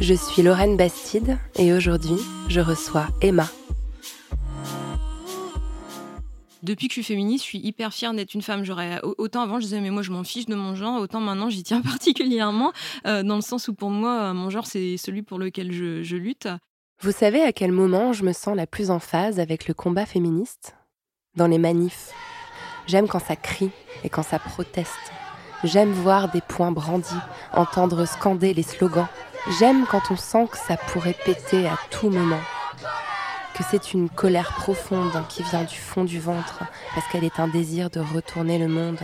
Je suis Lorraine Bastide et aujourd'hui, je reçois Emma. depuis que je suis féministe, je suis hyper fière d'être une femme. J'aurais autant avant, je disais mais moi je m'en fiche de mon genre, autant maintenant j'y tiens particulièrement euh, dans le sens où pour moi mon genre c'est celui pour lequel je, je lutte. Vous savez à quel moment je me sens la plus en phase avec le combat féministe? Dans les manifs. J'aime quand ça crie et quand ça proteste. J'aime voir des poings brandis, entendre scander les slogans. J'aime quand on sent que ça pourrait péter à tout moment. Que c'est une colère profonde qui vient du fond du ventre parce qu'elle est un désir de retourner le monde.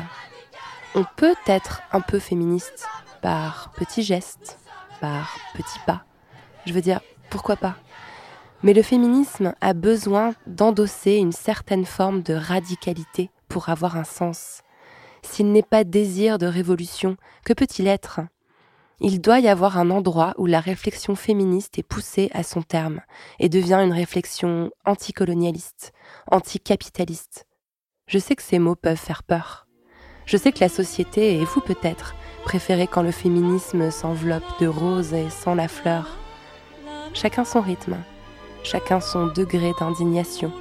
On peut être un peu féministe par petits gestes, par petits pas. Je veux dire, pourquoi pas? Mais le féminisme a besoin d'endosser une certaine forme de radicalité pour avoir un sens. S'il n'est pas désir de révolution, que peut-il être? Il doit y avoir un endroit où la réflexion féministe est poussée à son terme et devient une réflexion anticolonialiste, anticapitaliste. Je sais que ces mots peuvent faire peur. Je sais que la société, et vous peut-être, préférez quand le féminisme s'enveloppe de rose et sans la fleur. Chacun son rythme, chacun son degré d'indignation.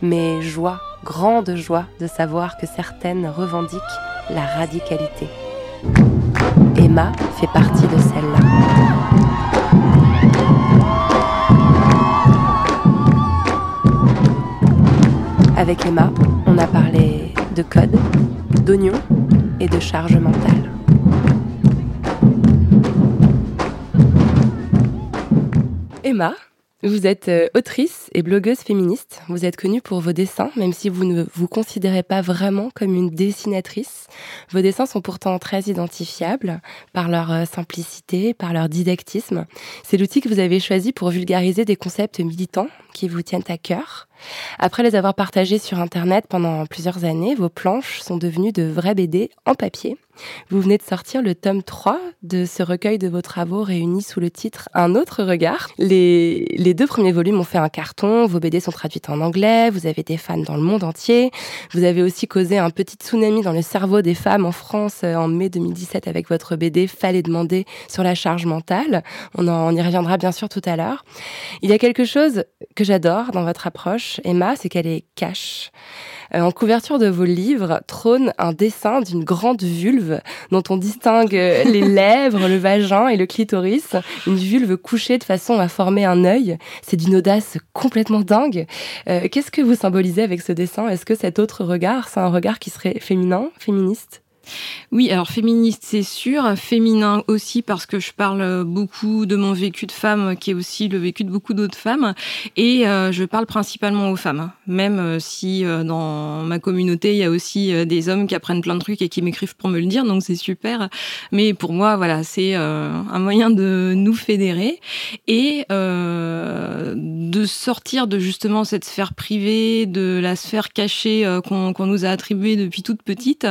Mais joie, grande joie de savoir que certaines revendiquent la radicalité. Emma fait partie de celle-là. Avec Emma, on a parlé de code, d'oignons et de charge mentale. Emma, vous êtes euh, autrice et blogueuse féministe. Vous êtes connue pour vos dessins, même si vous ne vous considérez pas vraiment comme une dessinatrice. Vos dessins sont pourtant très identifiables par leur euh, simplicité, par leur didactisme. C'est l'outil que vous avez choisi pour vulgariser des concepts militants qui vous tiennent à cœur. Après les avoir partagés sur Internet pendant plusieurs années, vos planches sont devenues de vrais BD en papier. Vous venez de sortir le tome 3 de ce recueil de vos travaux réunis sous le titre Un autre regard. Les, deux premiers volumes ont fait un carton, vos BD sont traduites en anglais, vous avez des fans dans le monde entier. Vous avez aussi causé un petit tsunami dans le cerveau des femmes en France euh, en mai 2017 avec votre BD Fallait demander sur la charge mentale. On, en, on y reviendra bien sûr tout à l'heure. Il y a quelque chose que j'adore dans votre approche, Emma, c'est qu'elle est cash. Euh, en couverture de vos livres trône un dessin d'une grande vulve dont on distingue euh, les lèvres, le vagin et le clitoris. Une vulve couchée de façon à former un œil. C'est d'une audace complètement dingue. Euh, Qu'est-ce que vous symbolisez avec ce dessin? Est-ce que cet autre regard, c'est un regard qui serait féminin, féministe? Oui, alors féministe, c'est sûr. Féminin aussi, parce que je parle beaucoup de mon vécu de femme, qui est aussi le vécu de beaucoup d'autres femmes. Et euh, je parle principalement aux femmes. Même euh, si euh, dans ma communauté, il y a aussi euh, des hommes qui apprennent plein de trucs et qui m'écrivent pour me le dire, donc c'est super. Mais pour moi, voilà, c'est euh, un moyen de nous fédérer et euh, de sortir de justement cette sphère privée, de la sphère cachée euh, qu'on nous a attribuée depuis toute petite.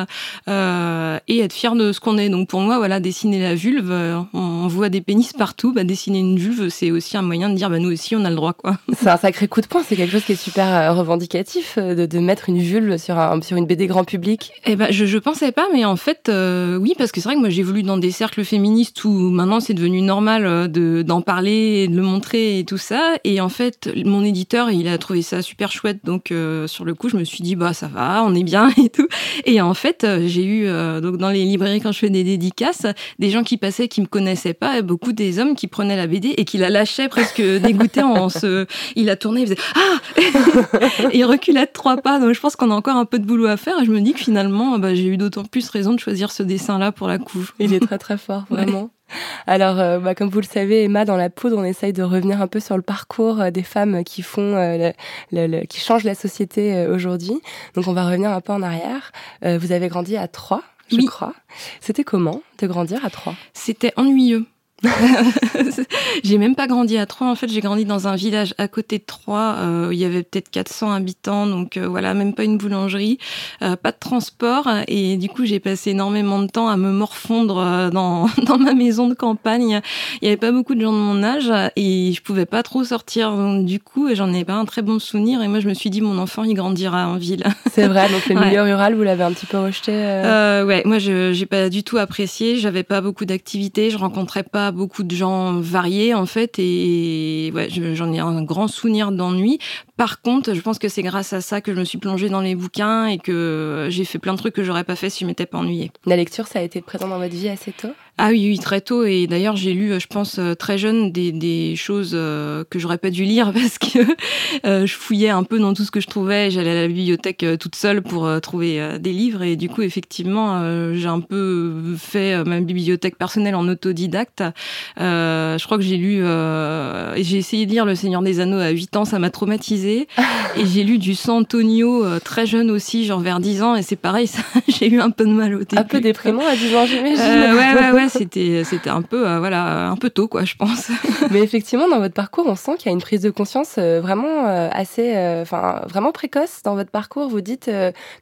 Euh, et être fier de ce qu'on est. Donc pour moi, voilà, dessiner la vulve, euh, on voit des pénis partout. Bah, dessiner une vulve, c'est aussi un moyen de dire, bah, nous aussi, on a le droit, quoi. C'est un sacré coup de poing, c'est quelque chose qui est super euh, revendicatif euh, de, de mettre une vulve sur, un, sur une BD grand public. Eh ben, je, je pensais pas, mais en fait, euh, oui, parce que c'est vrai que moi, j'ai voulu dans des cercles féministes où maintenant c'est devenu normal euh, de d'en parler et de le montrer et tout ça. Et en fait, mon éditeur, il a trouvé ça super chouette. Donc, euh, sur le coup, je me suis dit, bah, ça va, on est bien et tout. Et en fait, euh, j'ai eu, euh, donc, dans les librairies, quand je fais des dédicaces, des gens qui passaient, qui me connaissaient pas, et beaucoup des hommes qui prenaient la BD et qui la lâchaient presque dégoûtés en se. Il a tourné, il faisait Ah Et il reculait de trois pas. Donc, je pense qu'on a encore un peu de boulot à faire. Et je me dis que finalement, bah, j'ai eu d'autant plus raison de choisir ce dessin-là pour la couve. Il est très, très fort, vraiment. Alors, euh, bah, comme vous le savez, Emma, dans la poudre, on essaye de revenir un peu sur le parcours euh, des femmes qui font, euh, le, le, qui changent la société aujourd'hui. Donc, on va revenir un peu en arrière. vous avez grandi à Troyes, je Oui. crois. C'était comment de grandir à Troyes? C'était ennuyeux. j'ai même pas grandi à Troyes. En fait, j'ai grandi dans un village à côté de Troyes. Euh, où il y avait peut-être 400 habitants, donc euh, voilà, même pas une boulangerie, euh, pas de transport. Et du coup, j'ai passé énormément de temps à me morfondre dans, dans ma maison de campagne. Il y avait pas beaucoup de gens de mon âge et je pouvais pas trop sortir. Donc, du coup, j'en ai pas un très bon souvenir. Et moi, je me suis dit, mon enfant, il grandira en ville. C'est vrai, donc le Ouais. milieu rural, vous l'avez un petit peu rejeté. ouais, moi je j'ai pas du tout apprécié. J'avais pas beaucoup d'activités, je rencontrais pas beaucoup de gens variés en fait, et j'en ai un grand souvenir d'ennui. Par contre, je pense que c'est grâce à ça que je me suis plongée dans les bouquins et que j'ai fait plein de trucs que j'aurais pas fait si je m'étais pas ennuyée. La lecture, ça a été présent dans votre vie assez tôt? Ah oui, oui, très tôt. Et d'ailleurs, j'ai lu, euh, je pense, euh, très jeune, des, des choses euh, que j'aurais pas dû lire parce que je fouillais un peu dans tout ce que je trouvais. J'allais à la bibliothèque toute seule pour trouver des livres. Et du coup, effectivement, j'ai un peu fait ma bibliothèque personnelle en autodidacte. Je crois que j'ai lu... j'ai essayé de lire Le Seigneur des Anneaux à 8 ans, ça m'a traumatisée. Et j'ai lu du Santonio euh, très jeune aussi, genre vers 10 ans. Et c'est pareil, ça, j'ai eu un peu de mal au début. Un peu déprimant à 10 ans, j'imagine. Euh, ouais, ouais, ouais, c'était, c'était un peu, euh, voilà, un peu tôt, quoi, je pense. Mais effectivement, dans votre parcours, on sent qu'il y a une prise de conscience euh, vraiment euh, assez, enfin, vraiment précoce dans votre parcours. Vous dites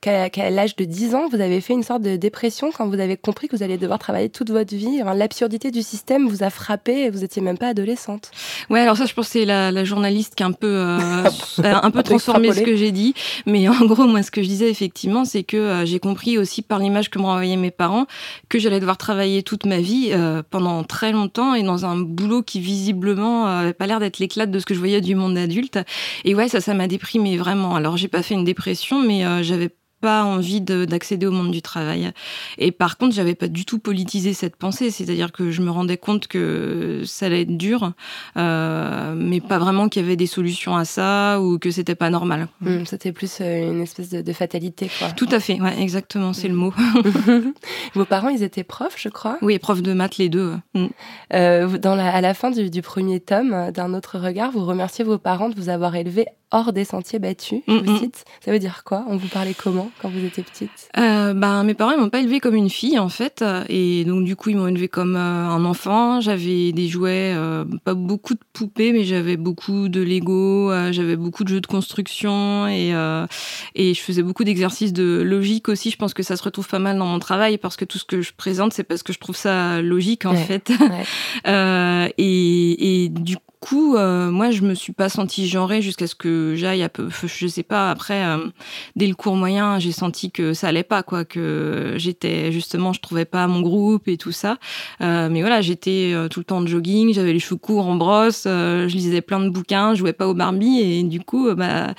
qu'à, qu'à l'âge de 10 ans, vous avez fait une sorte de dépression quand vous avez compris que vous allez devoir travailler toute votre vie. Enfin, l'absurdité du système vous a frappé et vous étiez même pas adolescente. Ouais, alors ça, je pense que c'est la, la journaliste qui a un peu, euh, un peu transformé ce que j'ai dit. Mais en gros, moi, ce que je disais effectivement, c'est que euh, j'ai compris aussi par l'image que me renvoyaient mes parents que j'allais devoir travailler toute ma vie euh, pendant très longtemps et dans un boulot qui visiblement euh, avait pas l'air d'être l'éclate de ce que je voyais du monde adulte. Et ouais, ça, ça m'a déprimé vraiment. Alors, j'ai pas fait une dépression, mais euh, j'avais pas envie de- d'accéder au monde du travail. Et par contre, j'avais pas du tout politisé cette pensée, c'est-à-dire que je me rendais compte que ça allait être dur, euh, mais pas vraiment qu'il y avait des solutions à ça ou que c'était pas normal. Hum, C'était plus euh, une espèce de, de fatalité, quoi. Tout à fait, ouais, exactement, c'est le mot. Vos parents, ils étaient profs, je crois? Oui, prof de maths les deux. Mm. Euh, dans la, à la fin du, du premier tome, d'un autre regard, vous remerciez vos parents de vous avoir élevé hors des sentiers battus. Je vous cite. Ça veut dire quoi? On vous parlait comment quand vous étiez petite? Euh, ben, mes parents ils m'ont pas élevée comme une fille en fait, et donc du coup ils m'ont élevée comme euh, un enfant. J'avais des jouets, euh, pas beaucoup de poupées, mais j'avais beaucoup de Lego, euh, j'avais beaucoup de jeux de construction et euh, et je faisais beaucoup d'exercices de logique aussi. Je pense que ça se retrouve pas mal dans mon travail parce que tout ce que je présente c'est parce que je trouve ça logique en Ouais. fait. Ouais. Euh, et, et du coup, euh, moi, je me suis pas sentie genrée jusqu'à ce que j'aille un peu. Je sais pas. Après, euh, dès le cours moyen, j'ai senti que ça allait pas, quoi. Que j'étais justement, je trouvais pas mon groupe et tout ça. Euh, mais voilà, j'étais euh, tout le temps de jogging. J'avais les cheveux courts en brosse. euh, je lisais plein de bouquins. Je jouais pas au Barbie et du coup, bah.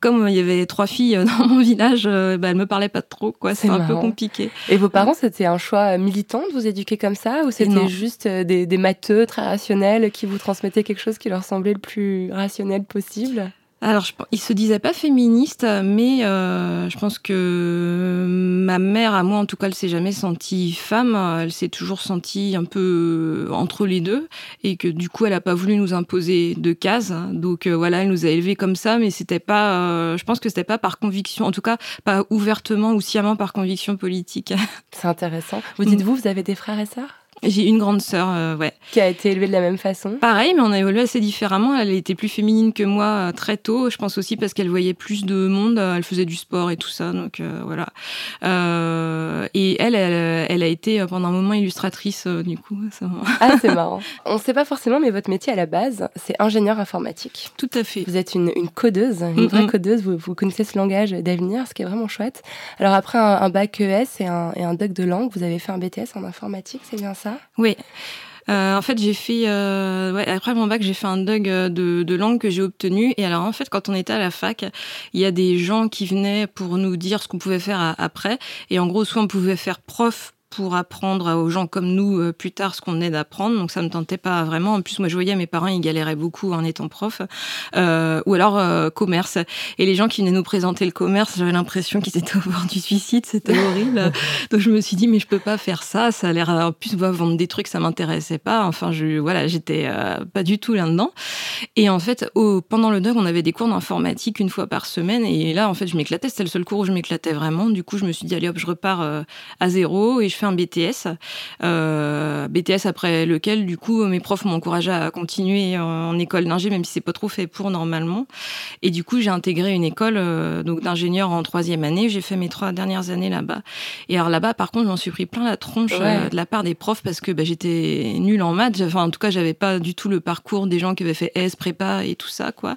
Comme il y avait trois filles euh, dans mon village, euh, bah, elles me parlaient pas trop, quoi. C'est un peu compliqué. Et vos parents, c'était un choix militant de vous éduquer comme ça ou c'était juste euh, des, des matheux très rationnels qui vous transmettaient quelque chose qui leur semblait le plus rationnel possible? Alors, je, ils se disaient pas féministes, mais euh, je pense que ma mère, à moi en tout cas, elle s'est jamais sentie femme. Elle s'est toujours sentie un peu entre les deux, et que du coup, elle a pas voulu nous imposer de cases. Donc euh, voilà, elle nous a élevés comme ça, mais c'était pas. euh, je pense que c'était pas par conviction, en tout cas pas ouvertement ou sciemment par conviction politique. C'est intéressant. Vous dites-vous, vous avez des frères et sœurs? J'ai une grande sœur, euh, ouais. qui a été élevée de la même façon Pareil, mais on a évolué assez différemment. Elle était plus féminine que moi euh, très tôt. Je pense aussi parce qu'elle voyait plus de monde. Euh, Elle faisait du sport et tout ça. Donc euh, voilà. Et elle, elle, elle a été pendant un moment illustratrice du coup. Ça... Ah, c'est marrant. On ne sait pas forcément, mais votre métier à la base, c'est ingénieur informatique. Tout à fait. Vous êtes une, une codeuse, une Mm, vraie mm. codeuse. Vous, vous connaissez ce langage d'avenir, ce qui est vraiment chouette. Alors après un, un bac ES et un, et un doc de langue, vous avez fait un BTS en informatique, c'est bien ça? Oui. Euh, en fait, j'ai fait euh, ouais, après mon bac, j'ai fait un DUG de, de langue que j'ai obtenu. Et alors, en fait, quand on était à la fac, il y a des gens qui venaient pour nous dire ce qu'on pouvait faire après. Et en gros, soit on pouvait faire prof pour apprendre aux gens comme nous euh, plus tard ce qu'on venait d'apprendre. Donc ça me tentait pas vraiment. En plus, moi, je voyais mes parents, ils galéraient beaucoup en étant prof. Euh, ou alors euh, commerce. Et les gens qui venaient nous présenter le commerce, j'avais l'impression qu'ils étaient au bord du suicide. C'était horrible. Donc je me suis dit, mais je peux pas faire ça. Ça a l'air, en plus, moi, vendre des trucs, ça m'intéressait pas. Enfin, je, voilà, j'étais euh, pas du tout là-dedans. Et en fait, au, pendant le DOG, on avait des cours d'informatique une fois par semaine. Et là, en fait, je m'éclatais. C'était le seul cours où je m'éclatais vraiment. Du coup, je me suis dit, allez hop, je repars à zéro et je un BTS. Euh, BTS après lequel, du coup, mes profs m'ont encouragé à continuer en, en école d'ingé, même si c'est pas trop fait pour normalement. Et du coup, j'ai intégré une école euh, donc d'ingénieur en troisième année. J'ai fait mes trois dernières années là-bas. Et alors là-bas, par contre, j'en suis pris plein la tronche Ouais. euh, de la part des profs parce que bah, j'étais nulle en maths. Enfin, en tout cas, j'avais pas du tout le parcours des gens qui avaient fait S, prépa et tout ça, quoi.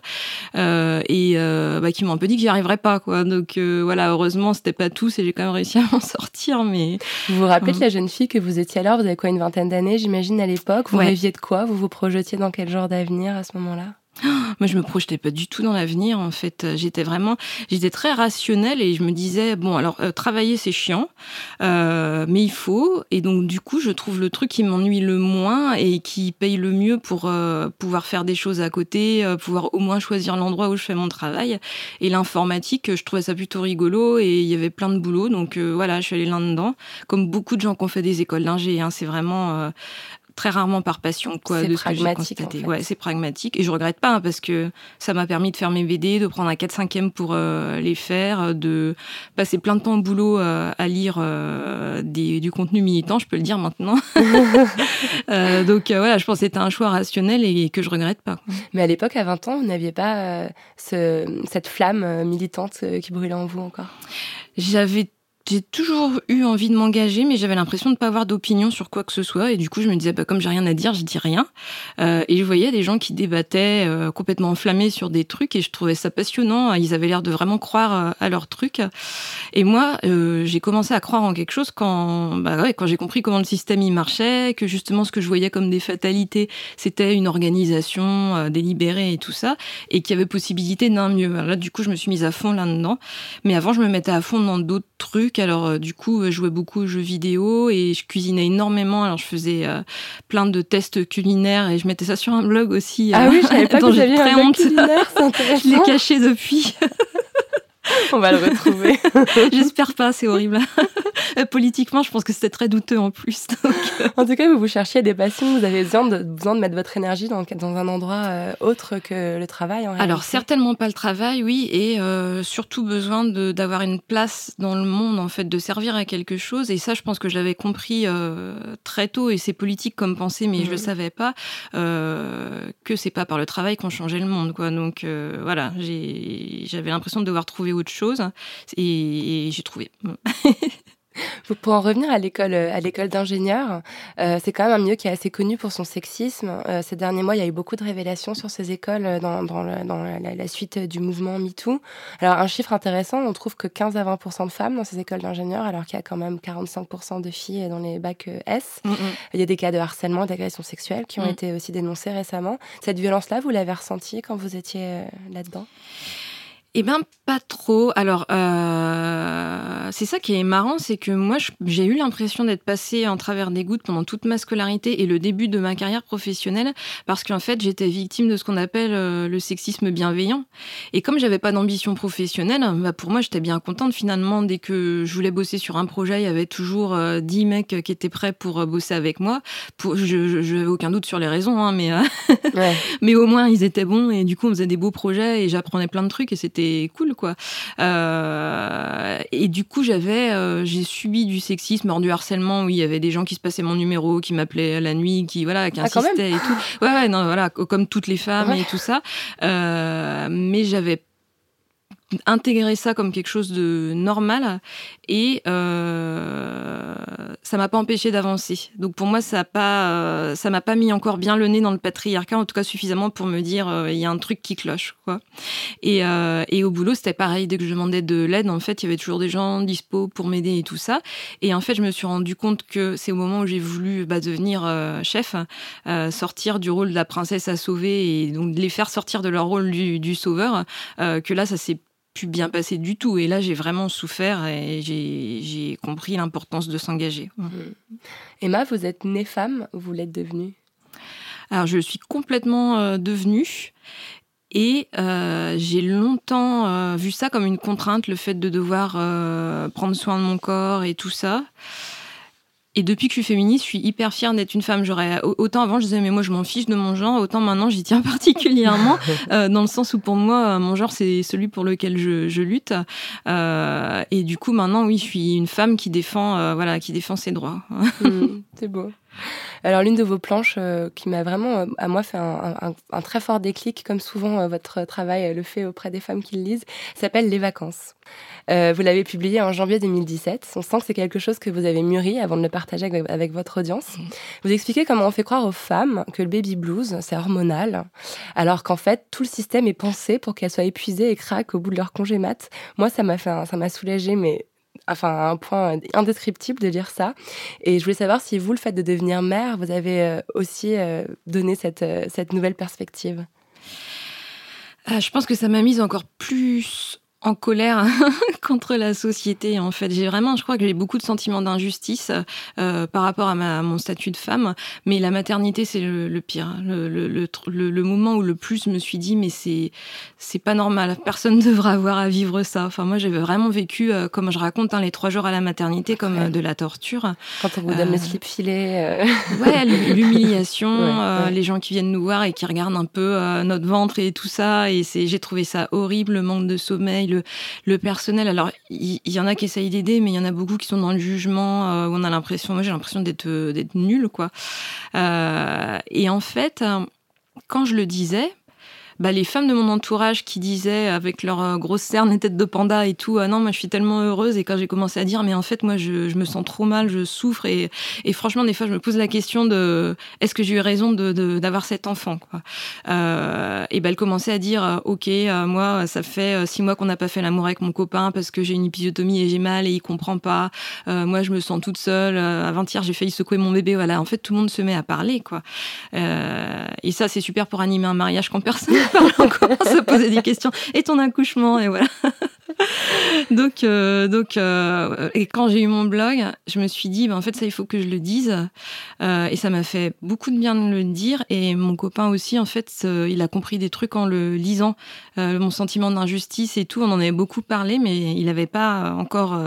Et bah, qui m'ont un peu dit que j'y arriverais pas, quoi. Donc voilà, heureusement, c'était pas tous et j'ai quand même réussi à m'en sortir. Mais Vous vous rappelez de Mhm. la jeune fille que vous étiez alors Vous avez quoi, une vingtaine d'années, j'imagine, à l'époque? Vous Ouais. rêviez de quoi? Vous vous projetiez dans quel genre d'avenir à ce moment-là? Moi, je me projetais pas du tout dans l'avenir. En fait, j'étais vraiment, j'étais très rationnelle et je me disais bon, alors euh, travailler c'est chiant, euh, mais il faut. Et donc du coup, je trouve le truc qui m'ennuie le moins et qui paye le mieux pour euh, pouvoir faire des choses à côté, euh, pouvoir au moins choisir l'endroit où je fais mon travail. Et l'informatique, je trouvais ça plutôt rigolo et il y avait plein de boulot. Donc euh, voilà, je suis allée là-dedans. Comme beaucoup de gens qui ont fait des écoles d'ingé, hein, c'est vraiment euh, très rarement par passion quoi C'est de ce que j'ai en constaté. fait. Ouais, c'est pragmatique et je regrette pas hein, parce que ça m'a permis de faire mes BD, de prendre un 4 5 pour euh, les faire, euh, de passer plein de temps au boulot euh, à lire euh, des, du contenu militant, je peux le dire maintenant. Donc voilà, je pense que c'était un choix rationnel et que je regrette pas. Mais à l'époque, à 20 ans, vous n'aviez pas ce- cette flamme militante qui brûlait en vous encore? J'avais j'ai toujours eu envie de m'engager, mais j'avais l'impression de ne pas avoir d'opinion sur quoi que ce soit. Et du coup, je me disais, bah, comme j'ai rien à dire, je dis rien. Euh, et je voyais des gens qui débattaient euh, complètement enflammés sur des trucs, et je trouvais ça passionnant. Ils avaient l'air de vraiment croire euh, à leur truc. Et moi, euh, j'ai commencé à croire en quelque chose quand, bah ouais, quand j'ai compris comment le système y marchait, que justement ce que je voyais comme des fatalités, c'était une organisation euh, délibérée et tout ça, et qu'il y avait possibilité d'un mieux. Alors là, du coup, je me suis mise à fond là-dedans. Mais avant, je me mettais à fond dans d'autres trucs. Alors, euh, du coup, je jouais beaucoup aux jeux vidéo et je cuisinais énormément. Alors, je faisais euh, plein de tests culinaires et je mettais ça sur un blog aussi. Ah euh, oui, je savais pas que très un blog honte. culinaire, c'est Je l'ai caché depuis. On va le retrouver. J'espère pas, c'est horrible. Euh, Politiquement, je pense que c'était très douteux en plus. Donc, En tout cas, vous vous cherchiez des passions, vous avez besoin de, besoin de mettre votre énergie dans, dans un endroit euh, autre que le travail. En Alors certainement pas le travail, oui, et euh, surtout besoin d'avoir une place dans le monde, en fait, de servir à quelque chose. Et ça, je pense que je l'avais compris euh, très tôt, et c'est politique comme pensée, mais je Mhm. le savais pas euh, que c'est pas par le travail qu'on changeait le monde, quoi. Donc euh, voilà, j'avais l'impression de devoir trouver autre chose, et, et j'ai trouvé. Pour en revenir à l'école, euh, à l'école d'ingénieur, euh, c'est quand même un milieu qui est assez connu pour son sexisme. Euh, ces derniers mois, il y a eu beaucoup de révélations sur ces écoles dans, dans, le- dans la, la suite du mouvement MeToo. Alors, un chiffre intéressant, on trouve que 15 à 20 de femmes dans ces écoles d'ingénieurs, alors qu'il y a quand même 45% de filles dans les bacs S. Il y a des cas de harcèlement, d'agression sexuelle qui ont Mm. été aussi dénoncés récemment. Cette violence-là, vous l'avez ressentie quand vous étiez là-dedans? Eh ben pas trop. Alors euh, c'est ça qui est marrant, c'est que moi j'ai eu l'impression d'être passée en travers des gouttes pendant toute ma scolarité et le début de ma carrière professionnelle parce qu'en fait j'étais victime de ce qu'on appelle euh, le sexisme bienveillant. Et comme j'avais pas d'ambition professionnelle, bah pour moi j'étais bien contente finalement dès que je voulais bosser sur un projet, il y avait toujours euh, 10 mecs qui étaient prêts pour euh, bosser avec moi. Pour, je, n'avais aucun doute sur les raisons, hein, mais euh, Ouais. mais au moins ils étaient bons et du coup on faisait des beaux projets et j'apprenais plein de trucs et c'était cool quoi. Euh, et du coup j'avais euh, j'ai subi du sexisme, alors du harcèlement où il y avait des gens qui se passaient mon numéro, qui m'appelaient la nuit, qui voilà, qui Ah, insistaient et tout. Ouais ouais non voilà co- comme toutes les femmes Ouais. et tout ça. Euh, mais j'avais intégré ça comme quelque chose de normal et euh, ça m'a pas empêché d'avancer. Donc pour moi, ça a pas, euh, ça m'a pas mis encore bien le nez dans le patriarcat, en tout cas suffisamment pour me dire euh, il y a un truc qui cloche, quoi. Et, euh, et au boulot, c'était pareil. Dès que je demandais de l'aide, en fait, il y avait toujours des gens dispo pour m'aider et tout ça. Et en fait, je me suis rendu compte que c'est au moment où j'ai voulu bah, devenir chef, sortir du rôle de la princesse à sauver et donc les faire sortir de leur rôle du, du sauveur, que là, ça s'est bien passer du tout. Et là, j'ai vraiment souffert et j'ai compris l'importance de s'engager. Mmh. Emma, vous êtes née femme, vous l'êtes devenue? Alors, je suis complètement euh, devenue. Et euh, j'ai longtemps euh, vu ça comme une contrainte, le fait de devoir prendre soin de mon corps et tout ça. Et depuis que je suis féministe, je suis hyper fière d'être une femme. J'aurais autant avant je disais mais moi je m'en fiche de mon genre, autant maintenant j'y tiens particulièrement euh, dans le sens où pour moi mon genre c'est celui pour lequel je, je lutte. Euh, et du coup maintenant oui je suis une femme qui défend euh, voilà qui défend ses droits. Mmh, c'est beau. Alors l'une de vos planches euh, qui m'a vraiment, euh, à moi, fait un, très fort déclic, comme souvent euh, votre travail le fait auprès des femmes qui le lisent, s'appelle Les vacances. vous l'avez publié en janvier 2017. On sent que c'est quelque chose que vous avez mûri avant de le partager avec, votre audience. Vous expliquez comment on fait croire aux femmes que le baby blues, c'est hormonal, alors qu'en fait, tout le système est pensé pour qu'elles soient épuisées et craquent au bout de leur congé mat. Moi, ça m'a fait, ça m'a soulagé, mais enfin un point indescriptible de lire ça. Et je voulais savoir si vous, le fait de devenir mère, vous avez euh, aussi euh, donné cette, euh, cette nouvelle perspective. Ah, je pense que ça m'a mise encore plus en colère contre la société. En fait, j'ai vraiment, je crois que j'ai beaucoup de sentiments d'injustice euh, par rapport à, ma, mon statut de femme. Mais la maternité, c'est le, pire. Le, le, le, moment où le plus me suis dit, mais c'est c'est pas normal. Personne ne devrait avoir à vivre ça. Enfin, moi, j'avais vraiment vécu, euh, comme je raconte, hein, les trois jours à la maternité, comme euh, de la torture. Quand on vous donne le slip filé. Ouais, l'humiliation, les gens qui viennent nous voir et qui regardent un peu notre ventre et tout ça. Et c'est, j'ai trouvé ça horrible, le manque de sommeil le, personnel. Alors, il y, en a qui essayent d'aider, mais il y en a beaucoup qui sont dans le jugement, euh, où on a l'impression, moi j'ai l'impression d'être d'être nul, quoi. Euh, et en fait, quand je le disais, bah, les femmes de mon entourage qui disaient avec leur euh, grosse cerne et tête de panda et tout, ah non, moi je suis tellement heureuse. Et quand j'ai commencé à dire, mais en fait, moi je, je, me sens trop mal, je souffre. Et, et franchement, des fois, je me pose la question de est-ce que j'ai eu raison d'avoir de, d'avoir cet enfant quoi. Euh, Et ben, elle commençait à dire, euh, ok, euh, moi, ça fait six mois qu'on n'a pas fait l'amour avec mon copain parce que j'ai une épisiotomie et j'ai mal et il comprend pas. Euh, moi, je me sens toute seule. Avant-hier, j'ai failli secouer mon bébé. Voilà, en fait, tout le monde se met à parler, quoi. et ça, c'est super pour animer un mariage quand personne on commence à poser des questions. Et ton accouchement Et voilà. donc, euh, donc euh, et quand j'ai eu mon blog, je me suis dit, ben, en fait, ça, il faut que je le dise. Euh, et ça m'a fait beaucoup de bien de le dire. Et mon copain aussi, en fait, il a compris des trucs en le lisant. mon sentiment d'injustice et tout, on en avait beaucoup parlé, mais il n'avait pas encore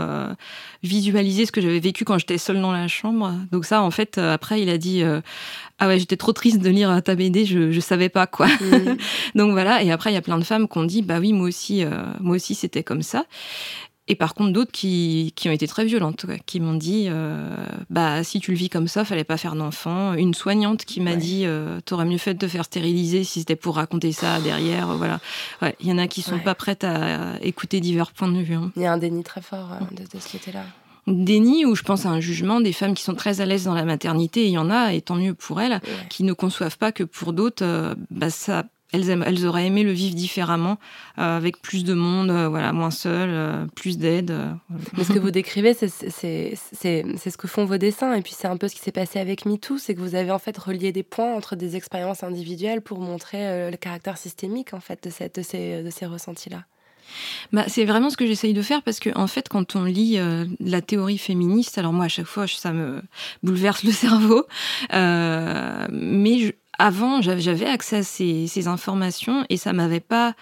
visualisé ce que j'avais vécu quand j'étais seule dans la chambre. Donc ça, en fait, après, il a dit, ah ouais, j'étais trop triste de lire ta BD, je, je savais pas quoi. Mmh. donc voilà. Et après, il y a plein de femmes qui ont dit, bah oui, moi aussi, moi aussi, c'était comme ça. Et par contre, d'autres qui, qui, ont été très violentes, qui m'ont dit euh, bah si tu le vis comme ça, fallait pas faire d'enfant. Une soignante qui m'a dit euh, t'aurais mieux fait de te faire stériliser si c'était pour raconter ça derrière. Voilà. Il y en a qui sont pas prêtes à écouter divers points de vue. Hein. Il y a un déni très fort euh, de, ce côté-là déni ou je pense à un jugement des femmes qui sont très à l'aise dans la maternité, il y en a, et tant mieux pour elles, qui ne conçoivent pas que pour d'autres, bah, ça elles, auraient aimé le vivre différemment, euh, avec plus de monde, euh, voilà, moins seul, euh, plus d'aide. Mais ce que vous décrivez, c'est ce que font vos dessins. Et puis c'est un peu ce qui s'est passé avec MeToo, c'est que vous avez en fait relié des points entre des expériences individuelles pour montrer le caractère systémique en fait de, cette, de ces, de ces ressentis-là. Bah, c'est vraiment ce que j'essaye de faire parce que en fait quand on lit la théorie féministe alors moi à chaque fois ça me bouleverse le cerveau mais je, avant, j'avais accès à ces, informations et ça m'avait pas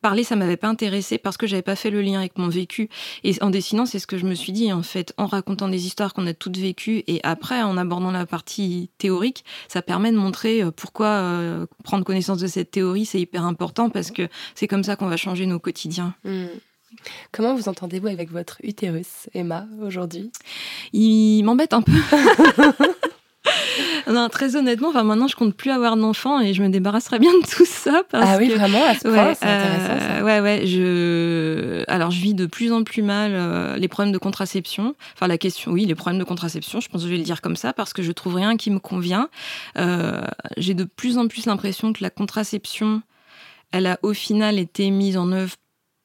parlé, ça m'avait pas intéressé parce que j'avais pas fait le lien avec mon vécu. Et en dessinant, c'est ce que je me suis dit en fait, en racontant des histoires qu'on a toutes vécues et après en abordant la partie théorique, ça permet de montrer euh, pourquoi euh, prendre connaissance de cette théorie c'est hyper important parce que c'est comme ça qu'on va changer nos quotidiens. Mmh. Comment vous entendez-vous avec votre utérus, Emma, aujourd'hui? Il m'embête un peu. non, très honnêtement, enfin maintenant je compte plus avoir d'enfants et je me débarrasserai bien de tout ça. Parce ah oui, que, vraiment, à ce ouais, c'est intéressant. euh, ça. ouais, ouais. Je, alors je vis de plus en plus mal euh, les problèmes de contraception. Enfin la question, oui, les problèmes de contraception. Je pense que je vais le dire comme ça parce que je trouve rien qui me convient. Euh, J'ai de plus en plus l'impression que la contraception, elle a au final été mise en œuvre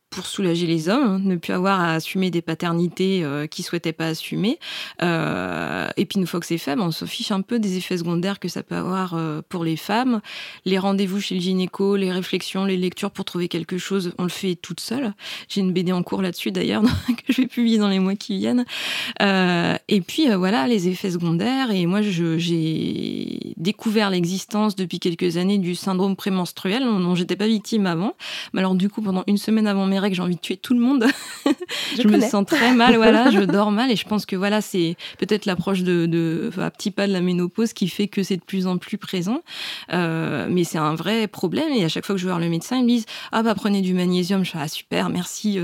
pour soulager les hommes, hein, ne plus avoir à assumer des paternités euh, qu'ils souhaitaient pas assumer. Euh, et puis une fois que c'est fait, ben, on se fiche un peu des effets secondaires que ça peut avoir euh, pour les femmes. Les rendez-vous chez le gynéco, les réflexions, les lectures pour trouver quelque chose, on le fait toute seule. J'ai une BD en cours là-dessus d'ailleurs je vais publier dans les mois qui viennent. Euh, et puis euh, voilà les effets secondaires. Et moi, j'ai découvert l'existence depuis quelques années du syndrome prémenstruel dont j'étais pas victime avant. Mais alors du coup, pendant une semaine avant mes règles, j'ai envie de tuer tout le monde. Je je me sens très mal, voilà, je dors mal et je pense que voilà, c'est peut-être l'approche de, de à petit pas de la ménopause qui fait que c'est de plus en plus présent. Euh, mais c'est un vrai problème et à chaque fois que je vais voir le médecin, ils me disent ah bah prenez du magnésium. Je fais ah super, merci,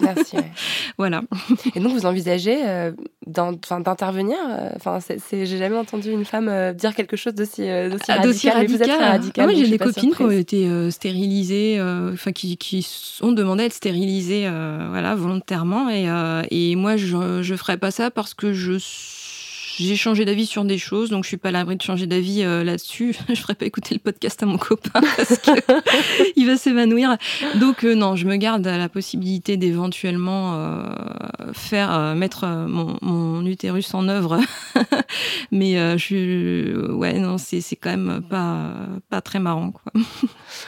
Merci. ouais. voilà. Et donc, vous envisagez euh, d'intervenir euh, Enfin, j'ai jamais entendu une femme euh, dire quelque chose d'aussi Ah, radical. vous êtes radical. Ah, moi, j'ai des suis copines qui ont été stérilisées, enfin qui, qui ont demandé à être stérilisées, voilà, volontairement. Et, et moi, je je ferais pas ça parce que je j'ai changé d'avis sur des choses, donc je suis pas à l'abri de changer d'avis euh, là-dessus. Je ferais pas écouter le podcast à mon copain parce que il va s'évanouir. Donc euh, non, je me garde la possibilité d'éventuellement euh, faire mettre mon, utérus en œuvre, mais je ouais non c'est quand même pas pas très marrant quoi.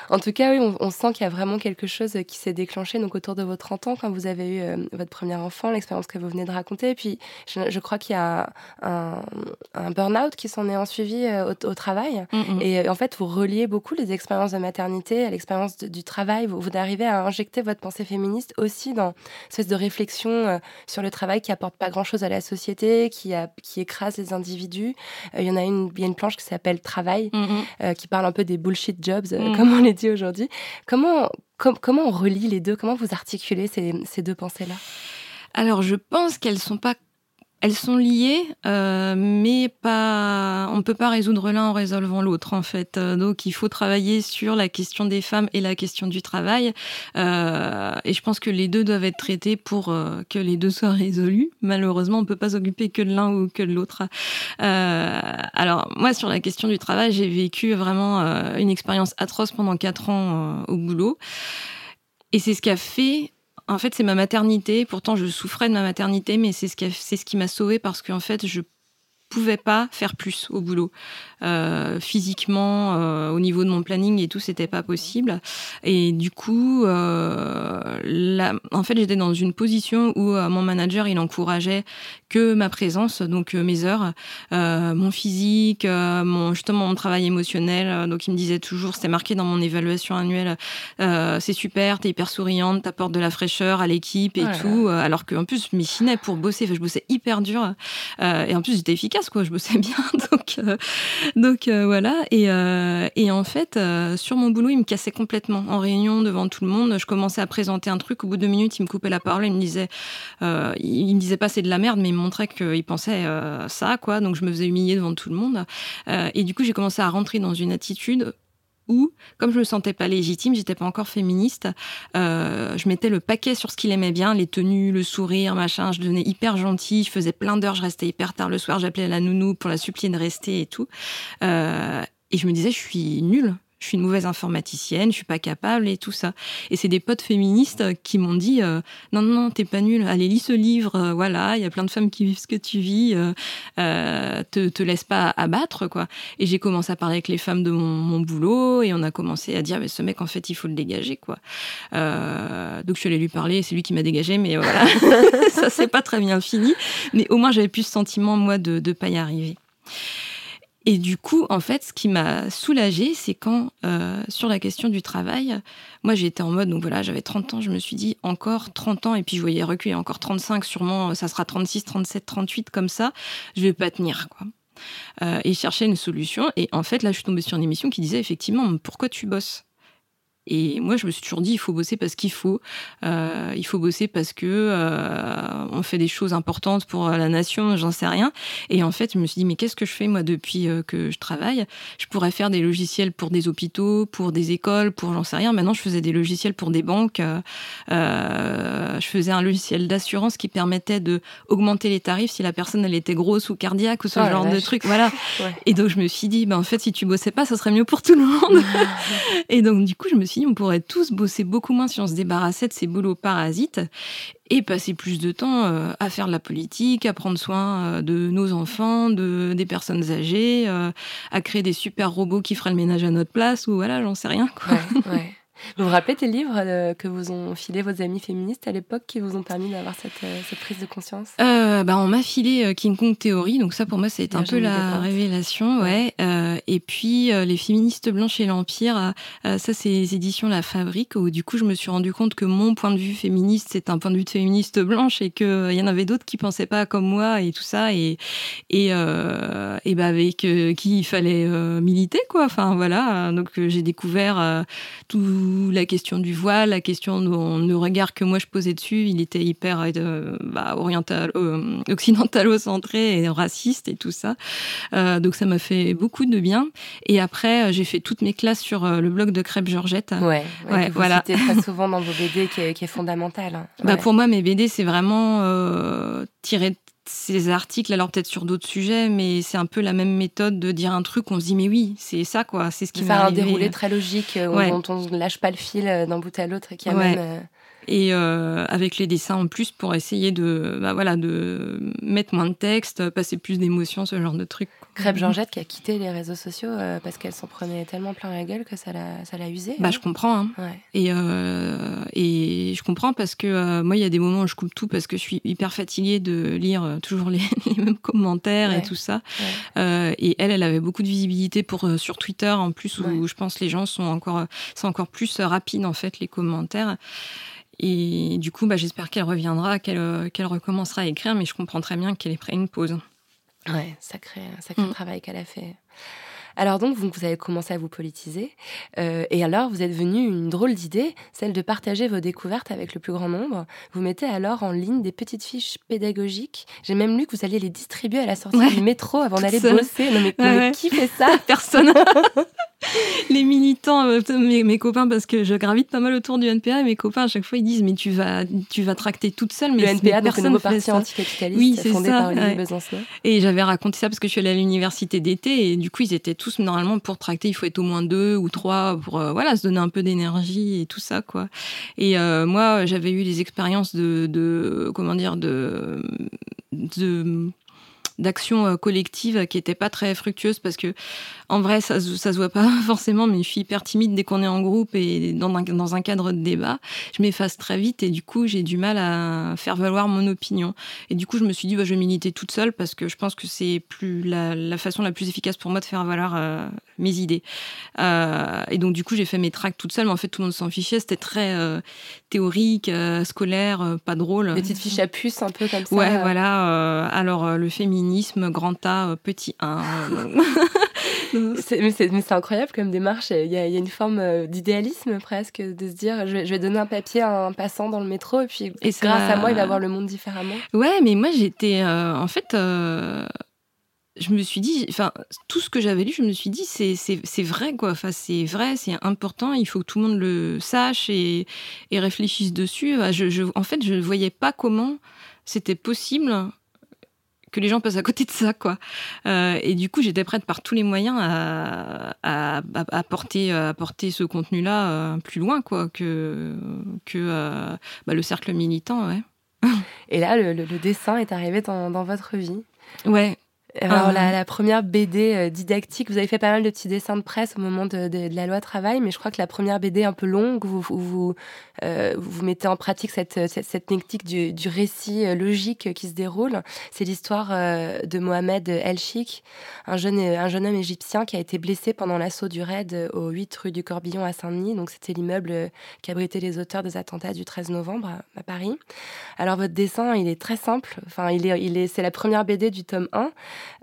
En tout cas, oui, on, sent qu'il y a vraiment quelque chose qui s'est déclenché donc autour de vos 30 ans quand vous avez eu votre premier enfant, l'expérience que vous venez de raconter. Et puis, je, crois qu'il y a un burn-out qui s'en est en suivi euh, au, au travail. Mm, Et euh, en fait, vous reliez beaucoup les expériences de maternité à l'expérience de- du travail. Vous, vous arrivez à injecter votre pensée féministe aussi dans cette espèce de réflexion euh, sur le travail qui apporte pas grand-chose à la société, qui, a, qui écrase les individus. Euh, Il y en a une, y a une planche qui s'appelle Travail, Mm, mm. qui parle un peu des bullshit jobs, Mm. comme on les dit aujourd'hui. Comment, com- comment on relie les deux? Comment vous articulez ces, ces deux pensées-là? Alors je pense qu'elles sont pas elles sont liées, euh, mais pas. On ne peut pas résoudre l'un en résolvant l'autre, en fait. Euh, Donc, il faut travailler sur la question des femmes et la question du travail. Euh, et je pense que les deux doivent être traités pour que les deux soient résolus. Malheureusement, on ne peut pas s'occuper que de l'un ou que de l'autre. Alors, moi, sur la question du travail, j'ai vécu vraiment une expérience atroce pendant quatre ans au boulot. Et c'est ce qui a fait en fait, c'est ma maternité. Pourtant, je souffrais de ma maternité, mais c'est ce qui, m'a sauvée parce qu'en fait, je pouvais pas faire plus au boulot. Euh, physiquement, euh, au niveau de mon planning et tout, c'était pas possible. Et du coup, euh, là, en fait, j'étais dans une position où mon manager, il encourageait que ma présence, donc mes heures, mon physique, mon justement mon travail émotionnel. Donc, il me disait toujours, c'était marqué dans mon évaluation annuelle, c'est super, t'es hyper souriante, t'apportes de la fraîcheur à l'équipe et tout. Alors qu'en plus, je m'échinais pour bosser. Enfin, je bossais hyper dur. Et en plus, j'étais efficace, quoi. Je bossais bien. Donc, euh, donc euh, voilà. Et, euh, et en fait, sur mon boulot, il me cassait complètement. En réunion, devant tout le monde, je commençais à présenter un truc. Au bout de deux minutes, il me coupait la parole. Il me disait, il, me disait pas c'est de la merde, mais il me montrait qu'il pensait ça, quoi. Donc je me faisais humilier devant tout le monde. Et du coup, j'ai commencé à rentrer dans une attitude où, comme je me sentais pas légitime, j'étais pas encore féministe, euh, je mettais le paquet sur ce qu'il aimait bien, les tenues, le sourire, machin. Je devenais hyper gentille, je faisais plein d'heures, je restais hyper tard le soir, j'appelais la nounou pour la supplier de rester et tout. Euh, et je me disais, je suis nulle. Je suis une mauvaise informaticienne, je suis pas capable et tout ça. Et c'est des potes féministes qui m'ont dit euh, non non non, t'es pas nulle, allez lis ce livre, euh, voilà, il y a plein de femmes qui vivent ce que tu vis, euh, euh, te te laisse pas abattre quoi. Et j'ai commencé à parler avec les femmes de mon, mon boulot et on a commencé à dire mais ce mec en fait il faut le dégager quoi. Donc je suis allée lui parler, c'est lui qui m'a dégagé, mais voilà, ça s'est pas très bien fini. Mais au moins j'avais plus ce sentiment moi de de pas y arriver. Et du coup, en fait, ce qui m'a soulagée, c'est quand, euh, sur la question du travail, moi j'étais en mode, donc voilà, j'avais 30 ans, je me suis dit encore 30 ans, et puis je voyais reculer encore 35, sûrement ça sera 36, 37, 38, comme ça, je vais pas tenir, quoi. Euh, et chercher une solution. Et en fait, là, je suis tombée sur une émission qui disait effectivement, pourquoi tu bosses? Et moi, je me suis toujours dit, il faut bosser parce qu'il faut. Euh, il faut bosser parce que euh, on fait des choses importantes pour la nation, j'en sais rien. Et en fait, je me suis dit, mais qu'est-ce que je fais moi depuis euh, que je travaille? Je pourrais faire des logiciels pour des hôpitaux, pour des écoles, pour j'en sais rien. Maintenant, je faisais des logiciels pour des banques. Euh, je faisais un logiciel d'assurance qui permettait de augmenter les tarifs si la personne elle était grosse ou cardiaque ou ce Oh la genre de truc. Voilà. Ouais. Et donc, je me suis dit, ben, en fait, si tu bossais pas, ça serait mieux pour tout le monde. Et donc, du coup, je me on pourrait tous bosser beaucoup moins si on se débarrassait de ces boulots parasites et passer plus de temps euh, à faire de la politique, à prendre soin euh, de nos enfants, de, des personnes âgées, euh, à créer des super robots qui feraient le ménage à notre place, ou voilà, j'en sais rien. Quoi. Vous vous rappelez des livres euh, que vous ont filés vos amis féministes à l'époque qui vous ont permis d'avoir cette, euh, cette prise de conscience? Euh, bah, on m'a filé King Kong Theory, donc ça pour moi ça a été un peu la révélation, ouais. Et puis les féministes blanches et l'empire, ça c'est les éditions La Fabrique où du coup je me suis rendu compte que mon point de vue féministe c'est un point de vue de féministe blanche et que euh, il y en avait d'autres qui pensaient pas comme moi et tout ça. Et et et bah avec qui il fallait militer quoi. Enfin voilà, donc j'ai découvert euh, la question du voile, la question de, de regard que moi je posais dessus, il était hyper euh, bah, oriental, euh, occidentalo-centré et raciste et tout ça. Euh, donc ça m'a fait beaucoup de bien. Et après, euh, j'ai fait toutes mes classes sur euh, le blog de Crêpe Georgette. Ouais, ouais, Ouais, que vous voilà. citez très souvent dans vos BD qui est, qui est fondamental. hein. Bah, pour moi, mes BD, c'est vraiment tirer de ces articles, alors peut-être sur d'autres sujets, mais c'est un peu la même méthode de dire un truc, on se dit mais oui, c'est ça quoi, c'est ce qui m'est faire un déroulé très logique euh, Ouais. dont on ne lâche pas le fil euh, d'un bout à l'autre et qui Ouais. amène. Et euh, avec les dessins en plus pour essayer de bah voilà de mettre moins de texte, passer plus d'émotions, ce genre de truc. Crêpe Georgette qui a quitté les réseaux sociaux euh, parce qu'elle s'en prenait tellement plein la gueule que ça l'a, ça l'a usé. Bah hein. je comprends. Hein. Ouais. Et, euh, et je comprends parce que euh, moi, il y a des moments où je coupe tout parce que je suis hyper fatiguée de lire euh, toujours les, les mêmes commentaires Ouais. et tout ça. Ouais. Euh, et elle, elle avait beaucoup de visibilité pour euh, sur Twitter en plus où Ouais. je pense les gens sont encore, c'est encore plus rapide en fait les commentaires. Et du coup, bah, j'espère qu'elle reviendra, qu'elle euh, qu'elle recommencera à écrire, mais je comprends très bien qu'elle ait pris une pause. Ouais, sacré, sacré Mm. travail qu'elle a fait. Alors donc, vous, vous avez commencé à vous politiser, euh, et alors vous êtes venu une drôle d'idée, celle de partager vos découvertes avec le plus grand nombre. Vous mettez alors en ligne des petites fiches pédagogiques. J'ai même lu que vous alliez les distribuer à la sortie Ouais. du métro avant d'aller bosser. Non mais, Ouais, mais ouais. qui fait ça? Personne. les militants, euh, mes, mes copains, parce que je gravite pas mal autour du NPA, et mes copains à chaque fois ils disent mais tu vas, tu vas tracter toute seule, mais Le NPA, donc le personne nouveau fait parti anticapitaliste Oui, c'est fondé ça, par Olivier ouais. Besancenot. Et j'avais raconté ça parce que je suis allée à l'université d'été et du coup ils étaient tous normalement pour tracter il faut être au moins deux ou trois pour euh, voilà se donner un peu d'énergie et tout ça quoi. Et euh, moi j'avais eu des expériences de, de comment dire de de d'action collective qui était pas très fructueuse parce que en vrai ça, se- ça se voit pas forcément mais je suis hyper timide dès qu'on est en groupe et dans un, dans un cadre de débat je m'efface très vite et du coup j'ai du mal à faire valoir mon opinion et du coup je me suis dit bah, je vais militer toute seule parce que je pense que c'est plus la, la façon la plus efficace pour moi de faire valoir euh, mes idées Euh, et donc du coup j'ai fait mes tracts toute seule mais en fait tout le monde s'en fichait c'était très euh, théorique euh, scolaire euh, pas drôle Des petites fiches à puce un peu comme ça. Ouais, voilà. euh, alors, euh, le féminisme, grand A, petit 1. Mais c'est incroyable comme démarche. Il y, a, il y a une forme euh, d'idéalisme presque, de se dire je vais, je vais donner un papier à un passant dans le métro et puis Et ça grâce à moi, il va voir le monde différemment. ouais, mais moi, j'étais. euh, en fait. euh, je me suis dit, enfin, tout ce que j'avais lu, je me suis dit, c'est vrai, quoi. Enfin, c'est vrai, c'est important, il faut que tout le monde le sache et, et réfléchisse dessus. Enfin, Je, je- en fait, je ne voyais pas comment c'était possible que les gens passent à côté de ça, quoi. Euh, et du coup, j'étais prête par tous les moyens à, à, à- à porter, à porter ce contenu-là euh, plus loin, quoi, que, que euh, bah, le cercle militant, ouais. Et là, le, le- le dessin est arrivé dans, dans votre vie. Ouais, Alors, Ah. la, la première BD euh, didactique, vous avez fait pas mal de petits dessins de presse au moment de, de- de la loi travail, mais je crois que la première BD un peu longue, où vous, où vous, euh, vous mettez en pratique cette, cette, cette technique du, du récit euh, logique qui se déroule, c'est l'histoire euh, de Mohamed El Sheikh, un jeune, un jeune homme égyptien qui a été blessé pendant l'assaut du raid euh, au 8 rue du Corbillon à Saint-Denis. Donc, c'était l'immeuble euh, qui abritait les auteurs des attentats du 13 novembre à, à Paris. Alors, votre dessin, il est très simple. Enfin, il est, il est, c'est la première BD du tome 1.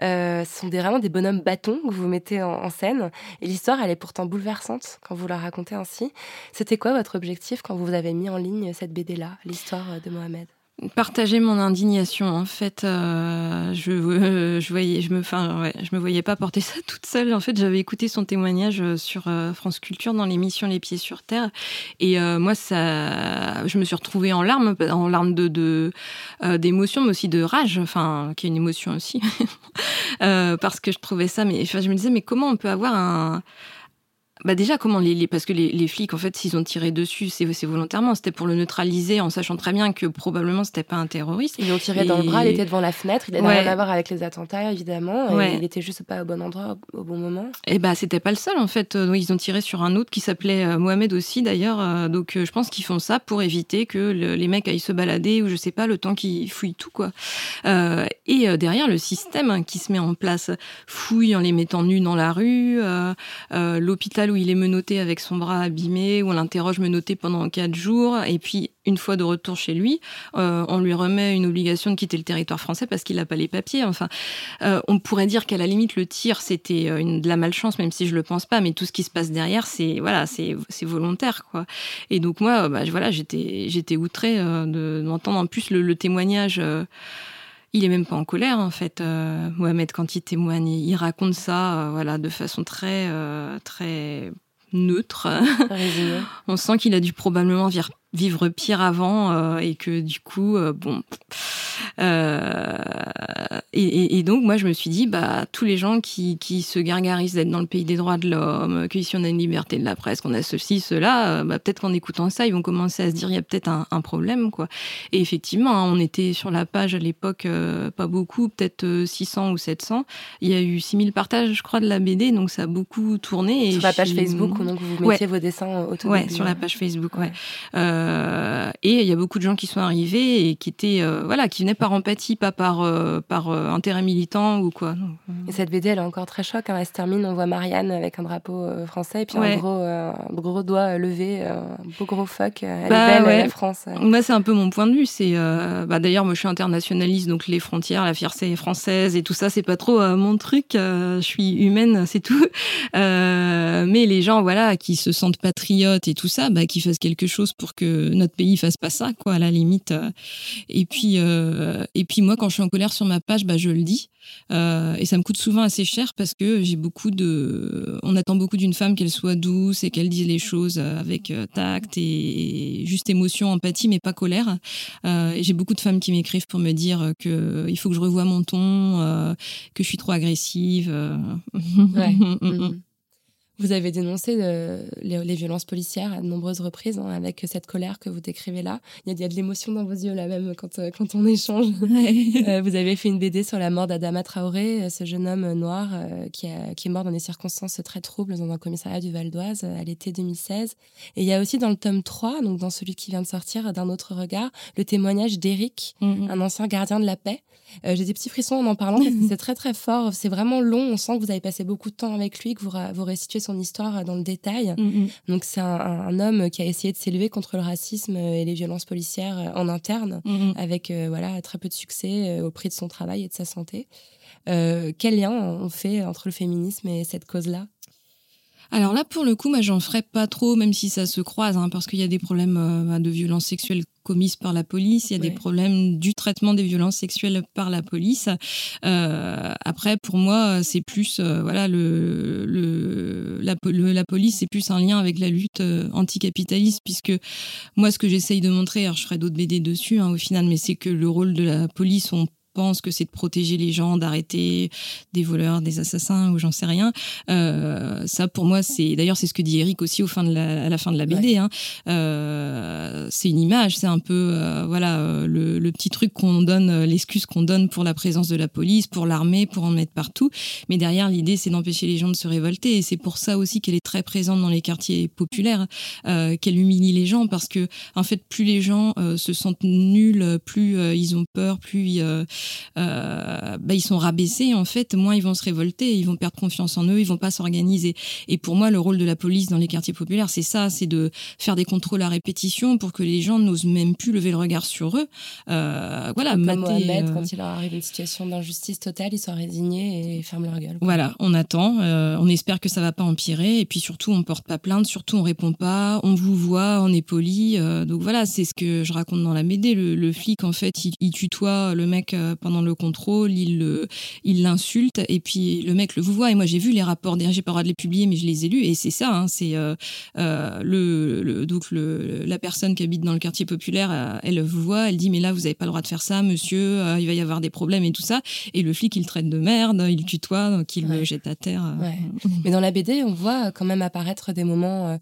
Euh, ce sont des, vraiment des bonhommes bâtons que vous mettez en, en scène. Et l'histoire, elle est pourtant bouleversante quand vous la racontez ainsi. C'était quoi votre objectif quand vous avez mis en ligne cette BD-là, l'histoire de Mohamed? Partager mon indignation. En fait euh, je euh, je voyais je me je me voyais pas porter ça toute seule. En fait j'avais écouté son témoignage euh, sur France Culture dans l'émission Les pieds sur terre. Et moi ça je me suis retrouvée en larmes en larmes de d'émotion mais aussi de rage. Enfin qui est une émotion aussi. Parce que je trouvais ça mais je me disais mais comment on peut avoir un bah déjà, comment les, les parce que les, les, flics, en fait, s'ils ont tiré dessus, c'est volontairement. C'était pour le neutraliser, en sachant très bien que probablement c'était pas un terroriste. Ils l'ont tiré et... dans le bras. Il était devant la fenêtre. Il n'avait ouais. rien à voir avec les attentats, évidemment. Ouais. il était juste pas au bon endroit au bon moment. Et bah, c'était pas le seul, en fait. Donc, ils ont tiré sur un autre qui s'appelait euh, Mohamed aussi, d'ailleurs. Euh, donc, euh, je pense qu'ils font ça pour éviter que le, les mecs aillent se balader ou je sais pas le temps qu'ils fouillent tout, quoi. Euh, et derrière, le système hein, qui se met en place fouille en les mettant nus dans la rue, l'hôpital où il est menotté avec son bras abîmé, où on l'interroge menotté pendant quatre jours, et puis une fois de retour chez lui, euh, on lui remet une obligation de quitter le territoire français parce qu'il n'a pas les papiers. Enfin, euh, on pourrait dire qu'à la limite le tir c'était euh, de la malchance, même si je le pense pas, mais tout ce qui se passe derrière, c'est voilà, c'est volontaire quoi. Et donc moi, bah, voilà, j'étais j'étais outrée euh, d'entendre en plus le témoignage. Il est même pas en colère en fait euh, Mohamed quand il témoigne. Il raconte ça euh, voilà de façon très euh, très neutre. On sent qu'il a dû probablement vivre pire avant euh, et que du coup euh, bon euh, et, donc moi je me suis dit bah tous les gens qui, qui se gargarisent d'être dans le pays des droits de l'homme qu'ici on a une liberté de la presse qu'on a ceci cela bah, peut-être qu'en écoutant ça ils vont commencer à se dire il y a peut-être un, un, problème quoi et effectivement hein, on était sur la page à l'époque pas beaucoup peut-être 600 ou 700 il y a eu 6000 partages je crois de la BD donc ça a beaucoup tourné et sur la page Facebook donc vous mettiez ouais. vos dessins autour ouais, sur la page Facebook ouais, ouais. Euh, et il y a beaucoup de gens qui sont arrivés et qui étaient euh, voilà, qui venaient par empathie, pas par euh, par intérêt militant ou quoi. Et cette BD, elle est encore très choc. Hein. Elle se termine, on voit Marianne avec un drapeau français et puis ouais. un gros un gros doigt levé, un beau gros fuck. Elle bah, est belle, ouais. la France. Moi, c'est un peu mon point de vue. C'est bah, d'ailleurs, moi, je suis internationaliste, donc les frontières, la fierté française et tout ça, c'est pas trop mon truc. je suis humaine, c'est tout. mais les gens, voilà, qui se sentent patriotes et tout ça, bah, qui fassent quelque chose pour que notre pays fasse pas ça, quoi, à la limite. Et puis, euh, et puis moi, quand je suis en colère sur ma page, bah, je le dis. Euh, et ça me coûte souvent assez cher parce que j'ai beaucoup de, on attend beaucoup d'une femme qu'elle soit douce et qu'elle dise les choses avec euh, tact et juste émotion, empathie, mais pas colère. Euh, j'ai beaucoup de femmes qui m'écrivent pour me dire que il faut que je revoie mon ton, euh, que je suis trop agressive. Ouais. mmh. Vous avez dénoncé le, les, les, violences policières à de nombreuses reprises, hein, avec cette colère que vous décrivez là. Il y a, il y a de l'émotion dans vos yeux là même quand, euh, quand on échange. euh, vous avez fait une BD sur la mort d'Adama Traoré, euh, ce jeune homme noir euh, qui, a, qui est mort dans des circonstances très troubles dans un commissariat du Val d'Oise à l'été 2016. Et il y a aussi dans le tome 3, donc dans celui qui vient de sortir d'un autre regard, le témoignage d'Éric, mm -hmm. un ancien gardien de la paix. J'ai des petits frissons en en parlant parce que c'est très très fort. C'est vraiment long. On sent que vous avez passé beaucoup de temps avec lui, que vous, vous restituez son histoire dans le détail. Mm -hmm. Donc c'est un, un, homme qui a essayé de s'élever contre le racisme et les violences policières en interne, mm avec euh, voilà très peu de succès euh, au prix de son travail et de sa santé. Euh, quel lien on fait entre le féminisme et cette cause-là? Alors là, pour le coup, moi, j'en ferai pas trop, même si ça se croise, hein, parce qu'il y a des problèmes euh, de violences sexuelles commises par la police, il y a ouais. des problèmes du traitement des violences sexuelles par la police. Euh, après, pour moi, c'est plus, euh, voilà, le, le, la, le, la police, c'est plus un lien avec la lutte anticapitaliste, puisque moi, ce que j'essaye de montrer, alors je ferai d'autres BD dessus, hein, au final, mais c'est que le rôle de la police, on pense que c'est de protéger les gens, d'arrêter des voleurs, des assassins ou j'en sais rien. Euh, ça, pour moi, c'est d'ailleurs c'est ce que dit Eric aussi au fin de la, à la fin de la BD. Ouais. Hein. Euh, c'est une image, c'est un peu euh, voilà le, le, petit truc qu'on donne, l'excuse qu'on donne pour la présence de la police, pour l'armée, pour en mettre partout. Mais derrière, l'idée, c'est d'empêcher les gens de se révolter. Et c'est pour ça aussi qu'elle est très présente dans les quartiers populaires, qu'elle humilie les gens parce que en fait, plus les gens se sentent nuls, plus ils ont peur, plus ils euh, bah, ils sont rabaissés en fait, moins ils vont se révolter, ils vont perdre confiance en eux, ils vont pas s'organiser. Et pour moi, le rôle de la police dans les quartiers populaires, c'est ça, c'est de faire des contrôles à répétition pour que les gens n'osent même plus lever le regard sur eux. Euh, voilà, Comme mater, Mohamed, euh, quand il leur arrive une situation d'injustice totale, ils sont résignés et ferment leur gueule. quoi. Voilà, on attend, euh, on espère que ça va pas empirer, et puis surtout on porte pas plainte, surtout on répond pas, on vous voit, on est poli, donc voilà, c'est ce que je raconte dans la BD. Le, le flic en fait, il, il tutoie le mec pendant le contrôle, il le, il l'insulte, et puis le mec le vous voit. Et moi j'ai vu les rapports, d'ailleurs j'ai pas le droit de les publier, mais je les ai lus, et c'est ça, hein, c'est euh, euh, le, le- donc le, la personne qui habite dans le quartier populaire, euh, elle vous voit, elle dit mais là vous avez pas le droit de faire ça, monsieur, euh, il va y avoir des problèmes et tout ça, et le flic il traite de merde, il le tutoie, donc il Ouais. le jette à terre. euh. Ouais. Mais dans la BD, on voit quand même apparaître des moments,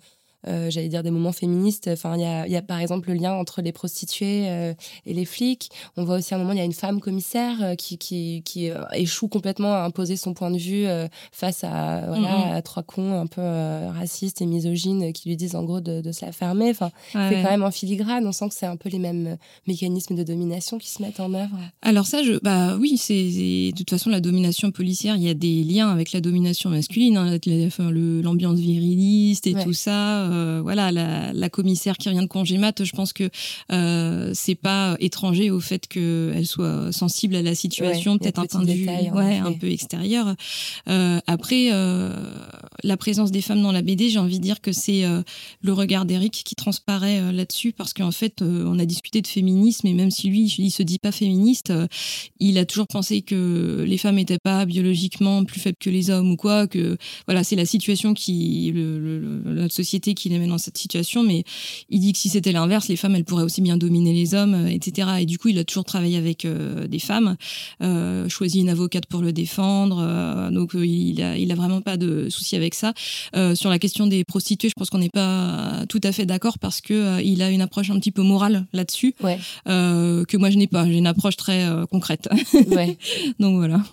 euh, j'allais dire des moments féministes. Enfin, il y a, y a par exemple le lien entre les prostituées euh, et les flics. On voit aussi à un moment, il y a une femme commissaire euh, qui, qui, qui échoue complètement à imposer son point de vue face à, voilà, Mhm. à trois cons un peu racistes et misogynes qui lui disent en gros de, de se la fermer. Enfin, Ouais, c'est quand même en filigrane. On sent que c'est un peu les mêmes mécanismes de domination qui se mettent en œuvre. Alors ça, je, bah oui, c'est de toute façon la domination policière. Il y a des liens avec la domination masculine, hein, l'ambiance viriliste et Ouais. tout ça. Euh, voilà, la, la commissaire qui revient de congé mat, je pense que euh, c'est pas étranger au fait qu'elle soit sensible à la situation, Ouais, peut-être un point de vue, ouais, un peu extérieur. Euh, après, la présence des femmes dans la BD, j'ai envie de dire que c'est le regard d'Eric qui transparaît là-dessus parce qu'en fait, on a discuté de féminisme et même si lui, il se dit pas féministe, il a toujours pensé que les femmes n'étaient pas biologiquement plus faibles que les hommes ou quoi, que voilà, c'est la situation qui, le- le- notre société qui les met dans cette situation, mais il dit que si c'était l'inverse, les femmes, elles pourraient aussi bien dominer les hommes, euh, etc. Et du coup, il a toujours travaillé avec euh, des femmes, euh, choisi une avocate pour le défendre, euh, donc il a, il a vraiment pas de souci avec ça. Sur la question des prostituées, je pense qu'on n'est pas tout à fait d'accord parce que il a une approche un petit peu morale là-dessus, Ouais. que moi je n'ai pas. J'ai une approche très concrète. ouais. donc voilà.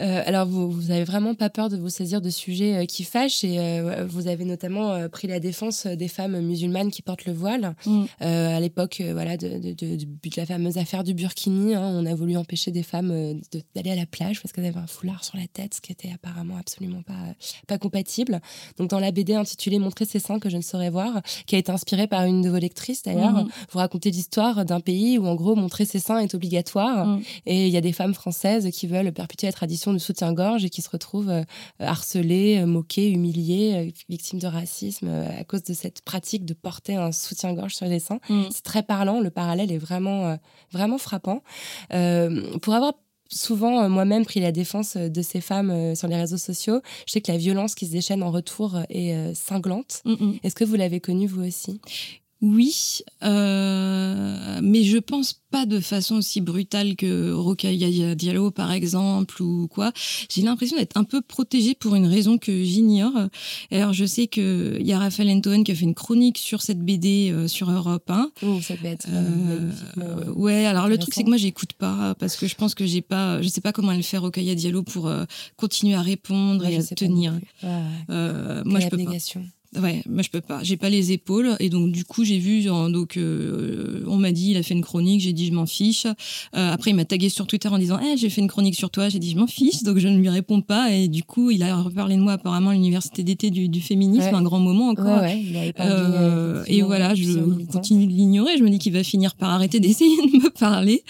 Euh, alors, vous, vous avez vraiment pas peur de vous saisir de sujets euh, qui fâchent et euh, vous avez notamment pris la défense des femmes musulmanes qui portent le voile. Mm. À l'époque, voilà, de, de, de- la fameuse affaire du Burkini, hein, on a voulu empêcher des femmes d'aller à la plage parce qu'elles avaient un foulard sur la tête, ce qui était apparemment absolument pas, pas compatible. Donc, dans la BD intitulée Montrer ses seins que je ne saurais voir, qui a été inspirée par une de vos lectrices d'ailleurs, Mhm. vous racontez l'histoire d'un pays où en gros montrer ses seins est obligatoire. Mm. Et il y a des femmes françaises qui veulent perpétuer la tradition du soutien-gorge et qui se retrouvent euh, harcelées, euh, moquées, humiliées, euh, victimes de racisme à cause de cette pratique de porter un soutien-gorge sur les seins. Mm. C'est très parlant, le parallèle est vraiment, vraiment frappant. Pour avoir souvent euh, moi-même pris la défense euh, de ces femmes euh, sur les réseaux sociaux, je sais que la violence qui se déchaîne en retour est cinglante. Mm, mm. Est-ce que vous l'avez connue vous aussi? Oui, euh, mais je pense pas de façon aussi brutale que Rokhaya Diallo par exemple ou quoi. J'ai l'impression d'être un peu protégée pour une raison que j'ignore. Alors je sais que il y a Raphaël Antoine qui a fait une chronique sur cette BD euh, sur Europe 1. Ouh, Ça devait être euh, Euh, ouais, alors le truc c'est que moi j'écoute pas parce que je pense que j'ai pas, je sais pas comment elle fait Rokhaya Diallo pour continuer à répondre Ouais, et à tenir. Euh, moi je peux pas. Ouais, moi je peux pas. J'ai pas les épaules et donc du coup j'ai vu genre, donc euh, on m'a dit il a fait une chronique, j'ai dit je m'en fiche. Euh, après il m'a tagué sur Twitter en disant eh j'ai fait une chronique sur toi, j'ai dit je m'en fiche donc je ne lui réponds pas et du coup il a reparlé de moi apparemment à l'université d'été du, du féminisme Ouais. un grand moment encore. Ouais, ouais, il avait Euh, euh, et voilà, je continue de l'ignorer. Je me dis qu'il va finir par arrêter d'essayer de me parler.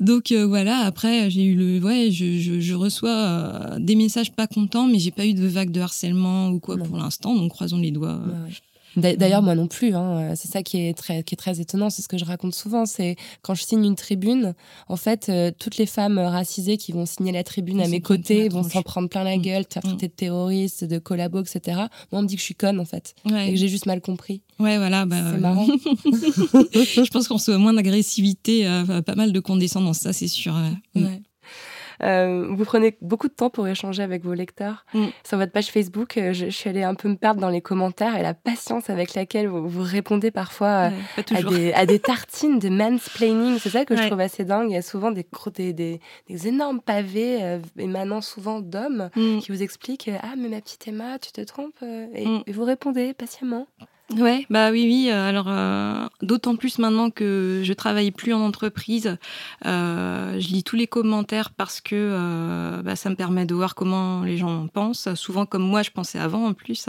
Donc euh, voilà. Après, j'ai eu le, ouais, je, je, je reçois euh, des messages pas contents, mais j'ai pas eu de vague de harcèlement ou quoi pour l'instant. Donc croisons les doigts. Ouais, ouais. D'a- D'ailleurs, moi non plus. hein. C'est ça qui est très, qui est très étonnant. C'est ce que je raconte souvent. C'est quand je signe une tribune, en fait, euh, toutes les femmes racisées qui vont signer la tribune à mes côtés vont s'en prendre plein la Mm. gueule, te faire Mm. traiter de terroriste, de collabo, etc. Moi, on me dit que je suis conne, en fait. Et que j'ai juste mal compris. ouais, voilà. Bah, C'est euh, marrant. je pense qu'on reçoit moins d'agressivité, euh, pas mal de condescendance, ça c'est sûr. Euh, vous prenez beaucoup de temps pour échanger avec vos lecteurs. Mm. Sur votre page Facebook, euh, je, je suis allée un peu me perdre dans les commentaires et la patience avec laquelle vous, vous répondez parfois euh, Ouais, à des, à des tartines de mansplaining. C'est ça que je trouve assez dingue. Il y a souvent des, gros- des, des, des énormes pavés euh, émanant souvent d'hommes Mm. qui vous expliquent Ah, mais ma petite Emma, tu te trompes et, Mm. et vous répondez patiemment. Ouais, bah oui, oui. euh, Alors, euh, d'autant plus maintenant que je travaille plus en entreprise, euh, je lis tous les commentaires parce que bah, ça me permet de voir comment les gens pensent. Souvent, comme moi, je pensais avant en plus.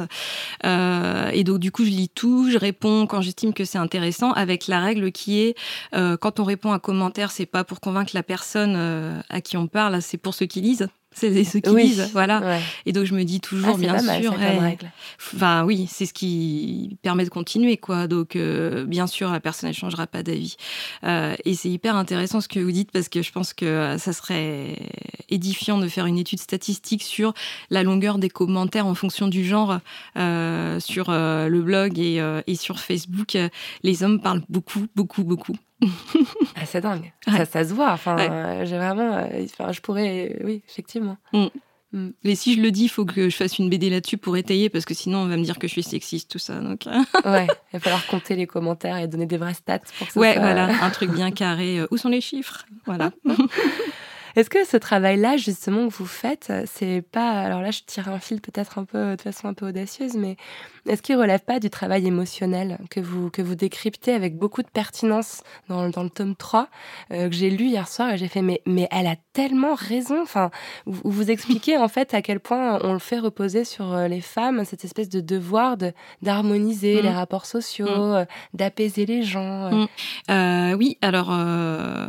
Et donc, du coup, je lis tout, je réponds quand j'estime que c'est intéressant, avec la règle qui est quand on répond à un commentaire, c'est pas pour convaincre la personne à qui on parle, c'est pour ceux qui lisent. C'est ceux qui Oui. lisent, voilà. Ouais. Et donc je me dis toujours, Ah, bien pas mal, sûr, ça, comme eh, règle. Enfin oui, c'est ce qui permet de continuer quoi. Donc euh, bien sûr la personne ne changera pas d'avis. Euh, et c'est hyper intéressant ce que vous dites parce que je pense que euh, ça serait édifiant de faire une étude statistique sur la longueur des commentaires en fonction du genre euh, sur le blog et, et sur Facebook. Les hommes parlent beaucoup, beaucoup, beaucoup. Ah, c'est dingue. Ouais. Ça, ça se voit. Enfin, Ouais. euh, j'ai vraiment. euh, enfin, je pourrais. Oui, effectivement. Et si je le dis, il faut que je fasse une BD là-dessus pour étayer parce que sinon on va me dire que je suis sexiste tout ça. Donc euh, Ouais, il va falloir compter les commentaires et donner des vrais stats pour que ça ouais, voilà, un truc bien carré. Où sont les chiffres? Voilà. Est-ce que ce travail-là, justement, que vous faites, c'est pas. Alors là, je tire un fil peut-être un peu de façon un peu audacieuse, mais est-ce qu'il relève pas du travail émotionnel que vous, que vous décryptez avec beaucoup de pertinence dans, dans le tome 3 euh, que j'ai lu hier soir et j'ai fait mais, mais elle a tellement raison. Enfin, vous, vous expliquez en fait à quel point on le fait reposer sur euh, les femmes, cette espèce de devoir de d'harmoniser Mm. les rapports sociaux, Mm. euh, d'apaiser les gens. euh. Mm. Euh, oui, alors euh,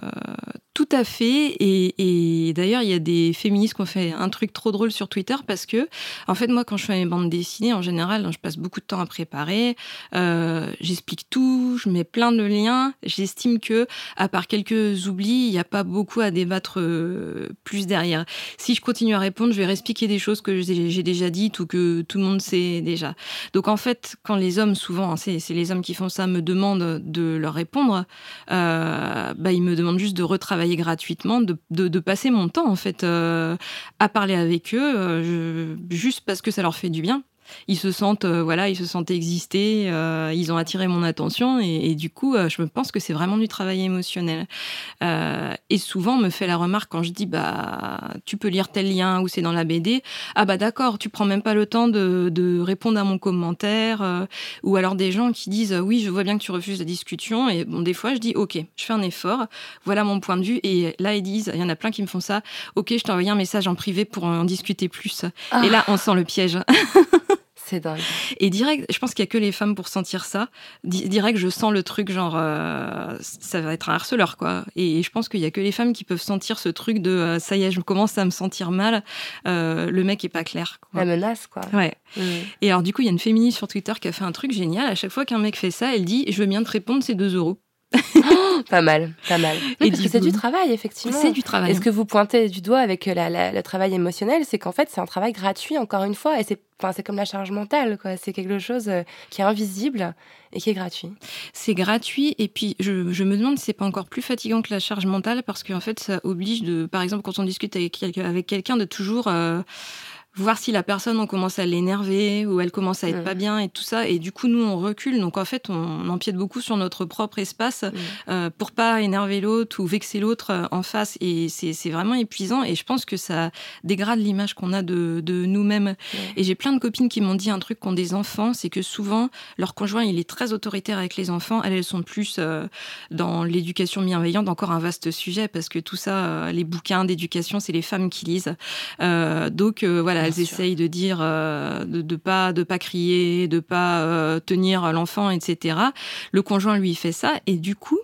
tout à fait. Et, d'ailleurs, il y a des féministes qui ont fait un truc trop drôle sur Twitter parce que, en fait, moi, quand je fais mes bandes dessinées, en général, je passe beaucoup de temps à préparer. Euh, J'explique tout, je mets plein de liens. J'estime que, à part quelques oublis, il n'y a pas beaucoup à débattre euh, plus derrière. Si je continue à répondre, je vais réexpliquer des choses que j'ai déjà dites ou que tout le monde sait déjà. Donc en fait, quand les hommes, souvent, hein, c'est les hommes qui font ça, me demandent de leur répondre, euh, bah, ils me demandent juste de retravailler gratuitement, de, passer mon temps en fait euh, à parler avec eux, euh, juste parce que ça leur fait du bien. Ils se sentent, euh, voilà, ils se sentent exister, euh, ils ont attiré mon attention et, et du coup, euh, je me pense que c'est vraiment du travail émotionnel. Et souvent, on me fait la remarque quand je dis, bah, tu peux lire tel lien ou c'est dans la BD. Ah bah d'accord, tu prends même pas le temps de, de répondre à mon commentaire. ou alors des gens qui disent, oui, je vois bien que tu refuses la discussion. Et bon, des fois, je dis, ok, je fais un effort. Voilà mon point de vue. Et là, ils disent, il y en a plein qui me font ça. Ok, je t'ai envoyé un message en privé pour en discuter plus. Ah. Et là, on sent le piège. C'est dingue. Et direct, je pense qu'il y a que les femmes pour sentir ça. Di- Direct, je sens le truc genre euh, ça va être un harceleur quoi. Et je pense qu'il y a que les femmes qui peuvent sentir ce truc de euh, ça y est, je commence à me sentir mal. euh, le mec est pas clair. Quoi. La menace, quoi. Ouais. Mm. Et alors du coup, il y a une féministe sur Twitter qui a fait un truc génial. À chaque fois qu'un mec fait ça, elle dit je veux bien te répondre, c'est 2 euros. Pas mal, pas mal. Et Oui, parce que c'est du travail, effectivement. C'est du travail. Et ce que vous pointez du doigt avec euh, la- la- le travail émotionnel, c'est qu'en fait, c'est un travail gratuit, encore une fois, et c'est enfin, c'est comme la charge mentale, quoi. C'est quelque chose euh, qui est invisible et qui est gratuit. C'est gratuit et puis je, je me demande si c'est pas encore plus fatigant que la charge mentale parce qu'en fait ça oblige de, par exemple quand on discute avec quelqu'un, avec quelqu'un de toujours euh, voir si la personne on commence à l'énerver ou elle commence à être Mm. pas bien et tout ça. Et du coup nous on recule. Donc en fait on, empiète beaucoup sur notre propre espace Mm. euh, pour pas énerver l'autre ou vexer l'autre euh, en face. Et c'est vraiment épuisant. Et je pense que ça dégrade l'image qu'on a de, de nous-mêmes. Et j'ai plein de copines qui m'ont dit un truc qu'ont des enfants, c'est que souvent leur conjoint il est très autoritaire avec les enfants, elles elles sont plus euh, dans l'éducation bienveillante, encore un vaste sujet parce que tout ça, euh, les bouquins d'éducation, c'est les femmes qui lisent. Donc voilà, elles sûr. essayent de dire euh, de, de pas de pas crier, de pas euh, tenir l'enfant, etc. Le conjoint lui fait ça et du coup.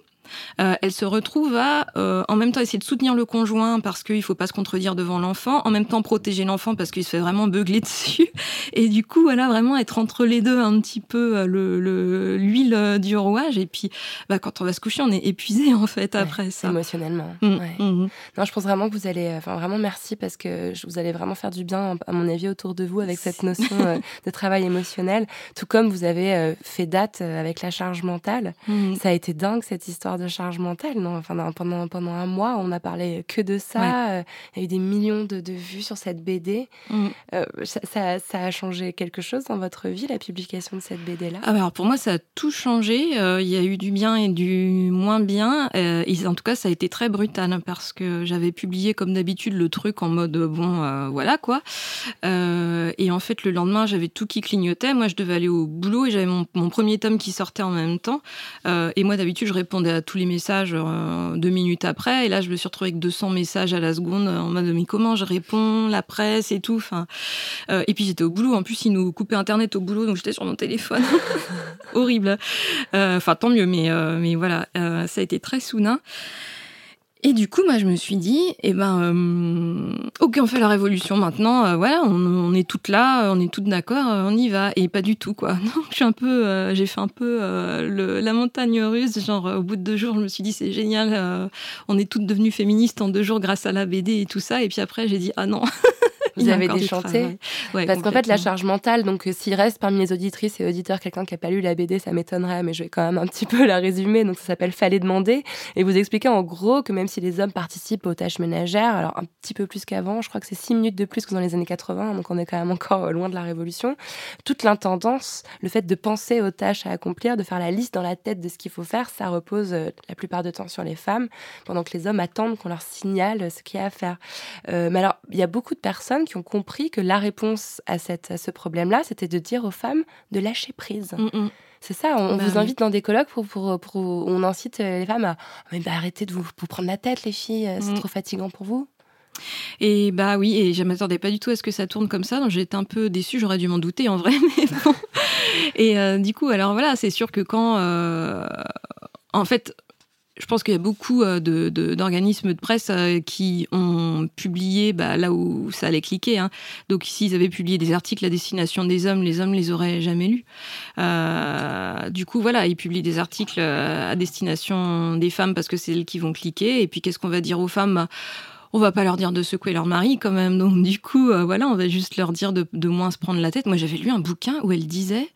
Euh, elle se retrouve à, euh, en même temps, essayer de soutenir le conjoint parce qu'il faut pas se contredire devant l'enfant, en même temps protéger l'enfant parce qu'il se fait vraiment beugler dessus. Et du coup, voilà, vraiment être entre les deux un petit peu euh, le le- l'huile du rouage. Et puis, bah, quand on va se coucher, on est épuisé en fait après ça. Émotionnellement. Mm, ouais. mm. Non, je pense vraiment que vous allez, enfin vraiment merci parce que vous allez vraiment faire du bien, à mon avis, autour de vous avec cette notion euh, de travail émotionnel. Tout comme vous avez fait date avec la charge mentale. Ça a été dingue cette histoire de charge mentale. Non? Enfin, pendant, pendant un mois, on a parlé que de ça. Euh, il y a eu des millions de, de vues sur cette BD. Mm. Euh, ça, ça, a changé quelque chose dans votre vie, la publication de cette BD-là ah bah Alors pour moi, ça a tout changé. Euh, il y a eu du bien et du moins bien. en tout cas, ça a été très brutal parce que j'avais publié comme d'habitude le truc en mode bon, voilà quoi. et en fait, le lendemain, j'avais tout qui clignotait. Moi, je devais aller au boulot et j'avais mon, mon, premier tome qui sortait en même temps. et moi, d'habitude, je répondais à tous les messages deux minutes après. Et là, je me suis retrouvée avec 200 messages à la seconde en mode mais comment je réponds, la presse et tout. Enfin, euh, et puis j'étais au boulot. En plus, ils nous coupaient internet au boulot, donc j'étais sur mon téléphone. Horrible. Euh, enfin, tant mieux, mais euh, mais voilà, ça a été très soudain. Et du coup, moi, je me suis dit, eh ben, euh, ok, on fait la révolution maintenant. Euh, on, est toutes là, on est toutes d'accord, euh, on y va. Et pas du tout, quoi. Non, je suis un peu, j'ai fait un peu la montagne russe. Genre, au bout de deux jours, je me suis dit, c'est génial, on est toutes devenues féministes en deux jours grâce à la BD et tout ça. Et puis après, j'ai dit, ah non. Vous avez déchanté Parce qu'en fait, la charge mentale, donc s'il reste parmi les auditrices et auditeurs quelqu'un qui n'a pas lu la BD, ça m'étonnerait, mais je vais quand même un petit peu la résumer. Donc ça s'appelle Fallait demander. Et vous expliquez en gros que même si les hommes participent aux tâches ménagères, alors un petit peu plus qu'avant, je crois que c'est six minutes de plus que dans les années 80, donc on est quand même encore loin de la révolution, toute l'intendance, le fait de penser aux tâches à accomplir, de faire la liste dans la tête de ce qu'il faut faire, ça repose euh, la plupart du temps sur les femmes, pendant que les hommes attendent qu'on leur signale ce qu'il y a à faire. Euh, mais alors, il y a beaucoup de personnes qui ont compris que la réponse à, cette, à ce problème-là, c'était de dire aux femmes de lâcher prise. Mm, mm. C'est ça, on bah vous invite dans des colloques pour, pour, pour, on incite les femmes à mais bah, arrêtez de vous, prendre la tête, les filles, c'est mm. trop fatigant pour vous. Et bah oui, et je m'attendais pas du tout à ce que ça tourne comme ça, donc j'étais un peu déçue, j'aurais dû m'en douter en vrai, mais bon. Et euh, du coup, alors voilà, c'est sûr que quand. Euh, en fait, je pense qu'il y a beaucoup euh, d'organismes de, presse euh, qui ont publié bah, là où ça allait cliquer. Hein. Donc s'ils avaient publié des articles à destination des hommes, les hommes les auraient jamais lus. Euh, du coup, voilà, ils publient des articles à destination des femmes parce que c'est elles qui vont cliquer. Et puis qu'est-ce qu'on va dire aux femmes? Bah, on va pas leur dire de secouer leur mari quand même. Donc du coup, voilà, on va juste leur dire de, de moins se prendre la tête. Moi, j'avais lu un bouquin où elle disait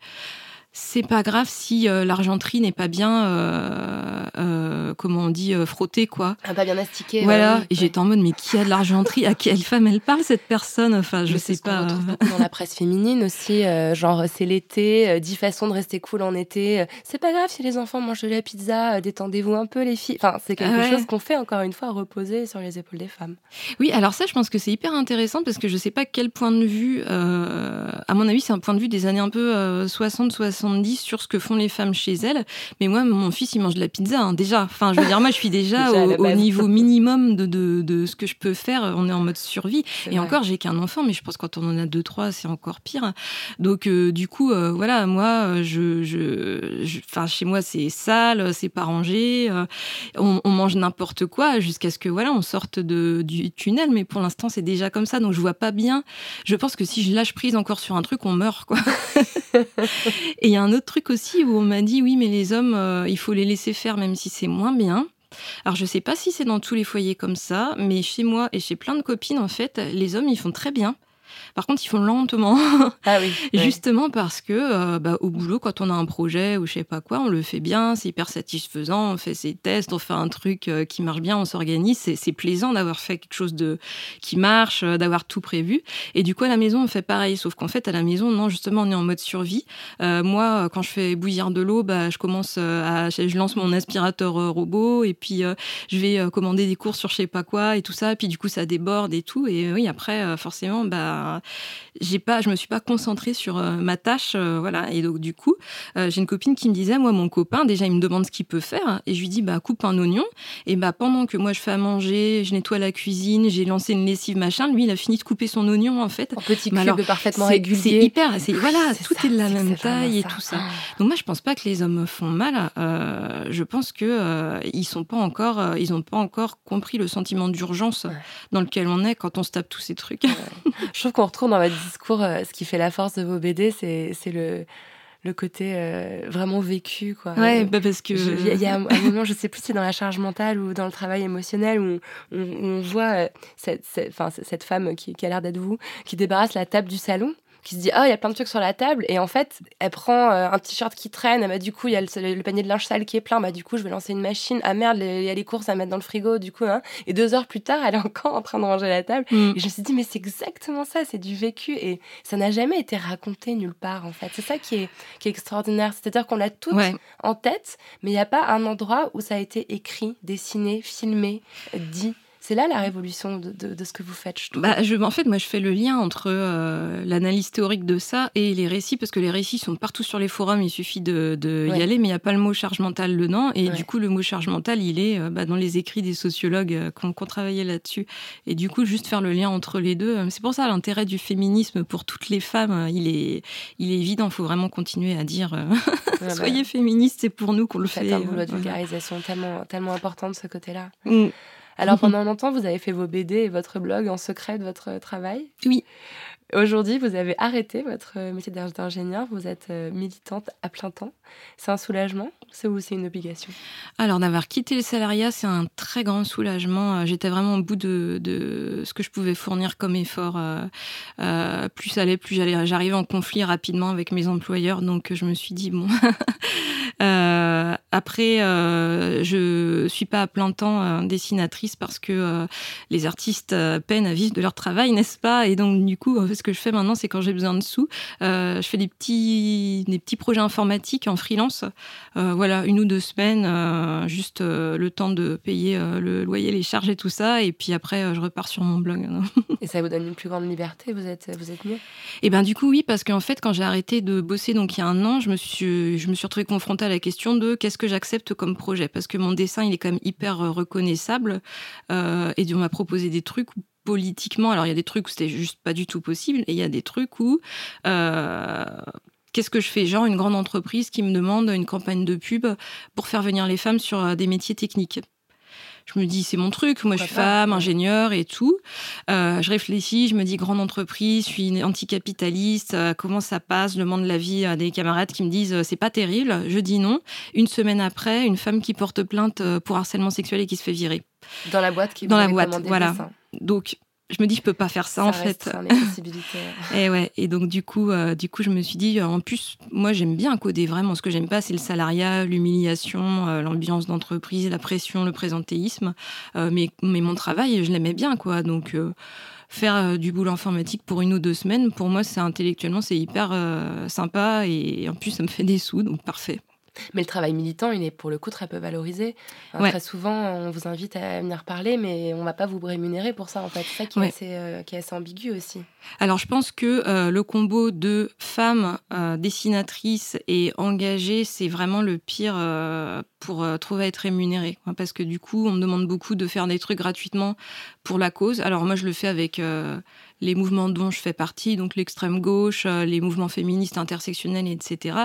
c'est pas grave si euh, l'argenterie n'est pas bien, euh, euh, comment on dit, frottée, quoi. Ah, pas bien astiquée. Voilà. et j'étais en mode, mais qui a de l'argenterie? À quelle femme elle parle, cette personne? Enfin, je sais pas. dans la presse féminine aussi, genre, c'est l'été, dix façons de rester cool en été. C'est pas grave si les enfants mangent de la pizza, détendez-vous un peu, les filles. Enfin, c'est quelque chose qu'on fait, encore une fois, reposer sur les épaules des femmes. Oui, alors ça, je pense que c'est hyper intéressant parce que je sais pas quel point de vue, à mon avis, c'est un point de vue des années un peu 60-60 sur ce que font les femmes chez elles. Mais moi, mon fils, il mange de la pizza, hein, déjà. Enfin, je veux dire, moi, je suis déjà, au, niveau minimum de, de, ce que je peux faire. On est en mode survie. Et encore, j'ai qu'un enfant, mais je pense que quand on en a deux, trois, c'est encore pire. Donc, euh, du coup, euh, voilà, moi, je, je, enfin, chez moi, c'est sale, c'est pas rangé. Euh, on, mange n'importe quoi jusqu'à ce que, voilà, on sorte de, du tunnel. Mais pour l'instant, c'est déjà comme ça. Donc, je vois pas bien. Je pense que si je lâche prise encore sur un truc, on meurt, quoi. Et il y a un autre truc aussi où on m'a dit oui, mais les hommes, euh, il faut les laisser faire même si c'est moins bien. Alors je sais pas si c'est dans tous les foyers comme ça, mais chez moi et chez plein de copines en fait, les hommes ils font très bien. Par contre, ils font lentement. Ah oui. Justement parce que euh, bah, au boulot, quand on a un projet ou je sais pas quoi, on le fait bien, c'est hyper satisfaisant, on fait ses tests, on fait un truc euh, qui marche bien, on s'organise. C'est plaisant d'avoir fait quelque chose de qui marche, euh, d'avoir tout prévu. Et du coup, à la maison, on fait pareil. Sauf qu'en fait, à la maison, non, justement, on est en mode survie. moi, quand je fais bouillir de l'eau, bah, je commence à, je lance mon aspirateur robot et puis je vais commander des courses sur je sais pas quoi et tout ça. Et puis du coup, ça déborde et tout. Et oui, après, forcément, bah j'ai pas, je me suis pas concentrée sur euh, ma tâche, euh, voilà. Et donc du coup, euh, j'ai une copine qui me disait, moi mon copain, déjà il me demande ce qu'il peut faire, et je lui dis, bah coupe un oignon, et bah pendant que moi je fais à manger, je nettoie la cuisine, j'ai lancé une lessive machin, lui il a fini de couper son oignon en fait. En petits cubes parfaitement réguliers. C'est hyper, c'est voilà, tout est de la même taille et tout ça. Donc moi je pense pas que les hommes font mal. je pense que ils sont pas encore, ils ont pas encore compris le sentiment d'urgence dans lequel on est quand on se tape tous ces trucs. je trouve qu'on retrouve dans votre discours euh, ce qui fait la force de vos BD, c'est le le côté euh, vraiment vécu quoi. Ouais bah parce que il y, a un, moment je sais plus si c'est dans la charge mentale ou dans le travail émotionnel où on, voit euh, cette, cette, cette, femme qui, qui a l'air d'être vous qui débarrasse la table du salon qui se dit ah il y a plein de trucs sur la table. Et en fait elle prend euh, un t-shirt qui traîne. Bah du coup il y a le, panier de linge sale qui est plein. Bah du coup je vais lancer une machine. Ah merde il y a les courses à mettre dans le frigo du coup hein. et deux heures plus tard elle est encore en train de ranger la table. Mm. et je me suis dit mais c'est exactement ça c'est du vécu. Et ça n'a jamais été raconté nulle part en fait. C'est ça qui est qui est extraordinaire. C'est-à-dire qu'on l'a tout en tête mais il n'y a pas un endroit où ça a été écrit dessiné filmé dit c'est là la révolution de, ce que vous faites, je Bah, je, en fait, moi, je fais le lien entre euh, l'analyse théorique de ça et les récits, parce que les récits sont partout sur les forums, il suffit de, y aller, mais il n'y a pas le mot charge mentale dedans. Et du coup, le mot charge mentale, il est euh, bah, dans les écrits des sociologues euh, qui ont, travaillé là-dessus. Et du coup, juste faire le lien entre les deux, c'est pour ça l'intérêt du féminisme pour toutes les femmes, il est, il est évident. Il faut vraiment continuer à dire soyez féministes, c'est pour nous qu'on le fait. C'est un boulot de vulgarisation tellement, tellement important de ce côté-là. Mm. Alors pendant longtemps, vous avez fait vos BD et votre blog en secret de votre travail. Oui. Aujourd'hui, vous avez arrêté votre métier d'ingénieur, vous êtes euh, militante à plein temps. C'est un soulagement ou c'est une obligation? Alors, d'avoir quitté le salariat, c'est un très grand soulagement. Euh, j'étais vraiment au bout de, ce que je pouvais fournir comme effort. Euh, plus ça allait, plus j'arrivais en conflit rapidement avec mes employeurs. Donc, je me suis dit, bon. après, je suis pas à plein temps dessinatrice parce que les artistes peinent à vivre de leur travail, n'est-ce pas? Et donc, du coup, ce que je fais maintenant, c'est quand j'ai besoin de sous, euh, je fais des petits, des petits projets informatiques en freelance. Euh, voilà, une ou deux semaines, euh, juste le temps de payer le loyer, les charges et tout ça. Et puis après, je repars sur mon blog. et ça vous donne une plus grande liberté? Vous êtes, vous êtes mieux? Et eh ben du coup, oui, parce qu'en fait, quand j'ai arrêté de bosser, donc il y a un an, je me suis, je me suis retrouvée confrontée à la question de qu'est-ce que j'accepte comme projet? Parce que mon dessin, il est quand même hyper reconnaissable. et on m'a proposé des trucs politiquement, alors il y a des trucs où c'était juste pas du tout possible, et il y a des trucs où euh, qu'est-ce que je fais? Genre une grande entreprise qui me demande une campagne de pub pour faire venir les femmes sur euh, des métiers techniques. Je me dis, c'est mon truc, moi je suis femme, ingénieure et tout. Euh, je réfléchis, je me dis, grande entreprise, je suis anticapitaliste, comment ça passe Je demande l'avis à des camarades qui me disent, c'est pas terrible. Je dis non. Une semaine après, une femme qui porte plainte pour harcèlement sexuel et qui se fait virer. Dans la boîte qui Dans la boîte, voilà. Donc, je me dis je peux pas faire ça, en fait. et ouais. Et donc du coup, euh, du coup, je me suis dit euh, en plus, moi j'aime bien coder vraiment. Ce que j'aime pas, c'est le salariat, l'humiliation, euh, l'ambiance d'entreprise, la pression, le présentéisme. mais mais mon travail, je l'aimais bien quoi. Donc faire du boulot informatique pour une ou deux semaines, pour moi, c'est intellectuellement, c'est hyper sympa et en plus, ça me fait des sous, donc parfait. Mais le travail militant, il est pour le coup très peu valorisé. Très souvent, on vous invite à venir parler, mais on va pas vous rémunérer pour ça. En fait, c'est ça qui, est assez, euh, qui est assez ambigu aussi. Alors, je pense que euh, le combo de femmes euh, dessinatrices et engagées, c'est vraiment le pire pour trouver à être rémunérée. Parce que du coup, on me demande beaucoup de faire des trucs gratuitement pour la cause. Alors, moi, je le fais avec les mouvements dont je fais partie, donc l'extrême gauche, euh, les mouvements féministes intersectionnels, etc.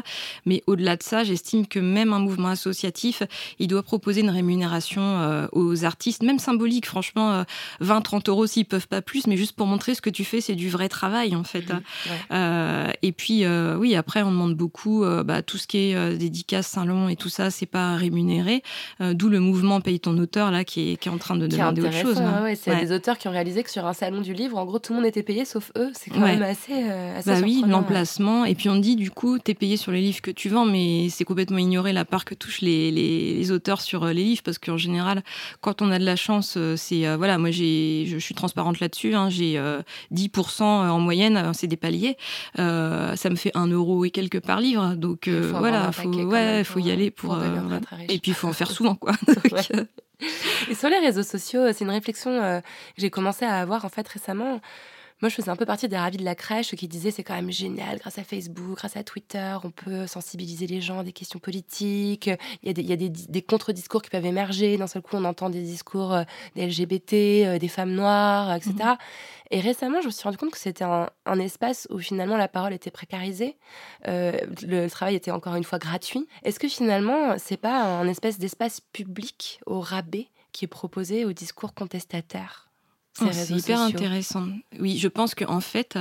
Mais au-delà de ça, j'estime que même un mouvement associatif, il doit proposer une rémunération euh, aux artistes, même symbolique, franchement, 20, euh, 30 euros s'ils peuvent pas plus, mais juste pour montrer ce que tu fais, c'est du vrai travail en fait. et puis, oui, après, on demande beaucoup bah, tout ce qui est dédicace, salon et tout ça, c'est pas rémunéré. D'où le mouvement Paye ton auteur là qui est, qui est en train de demander autre chose. Ouais, c'est des auteurs qui ont réalisé que sur un salon du livre, en gros, tout le monde était payé sauf eux. C'est quand même assez, euh, bah oui, l'emplacement. Et puis on dit du coup, tu es payé sur les livres que tu vends, mais c'est complètement ignoré la part que touchent les, les, auteurs sur euh, les livres, parce qu'en général, quand on a de la chance, euh, c'est voilà, moi j'ai, je suis transparente là-dessus. Hein, j'ai 10% en moyenne, c'est des paliers. ça me fait un euro et quelques par livre. Donc voilà, faut, ouais, faut y aller pour. et puis il faut en faire souvent, quoi. Et sur les réseaux sociaux, c'est une réflexion que j'ai commencé à avoir en fait récemment. Moi, je faisais un peu partie des ravis de la crèche qui disaient c'est quand même génial, grâce à Facebook, grâce à Twitter, on peut sensibiliser les gens à des questions politiques. Il y a des, il y a des, des contre-discours qui peuvent émerger. D'un seul coup, on entend des discours euh, des LGBT, euh, des femmes noires, etc. Mmh. Et récemment, je me suis rendu compte que c'était un, un, espace où finalement la parole était précarisée, euh, le travail était encore une fois gratuit. Est-ce que finalement, c'est pas un espèce d'espace public au rabais qui est proposé au discours contestataire Oh, c'est hyper intéressant. Oui, je pense qu'en fait,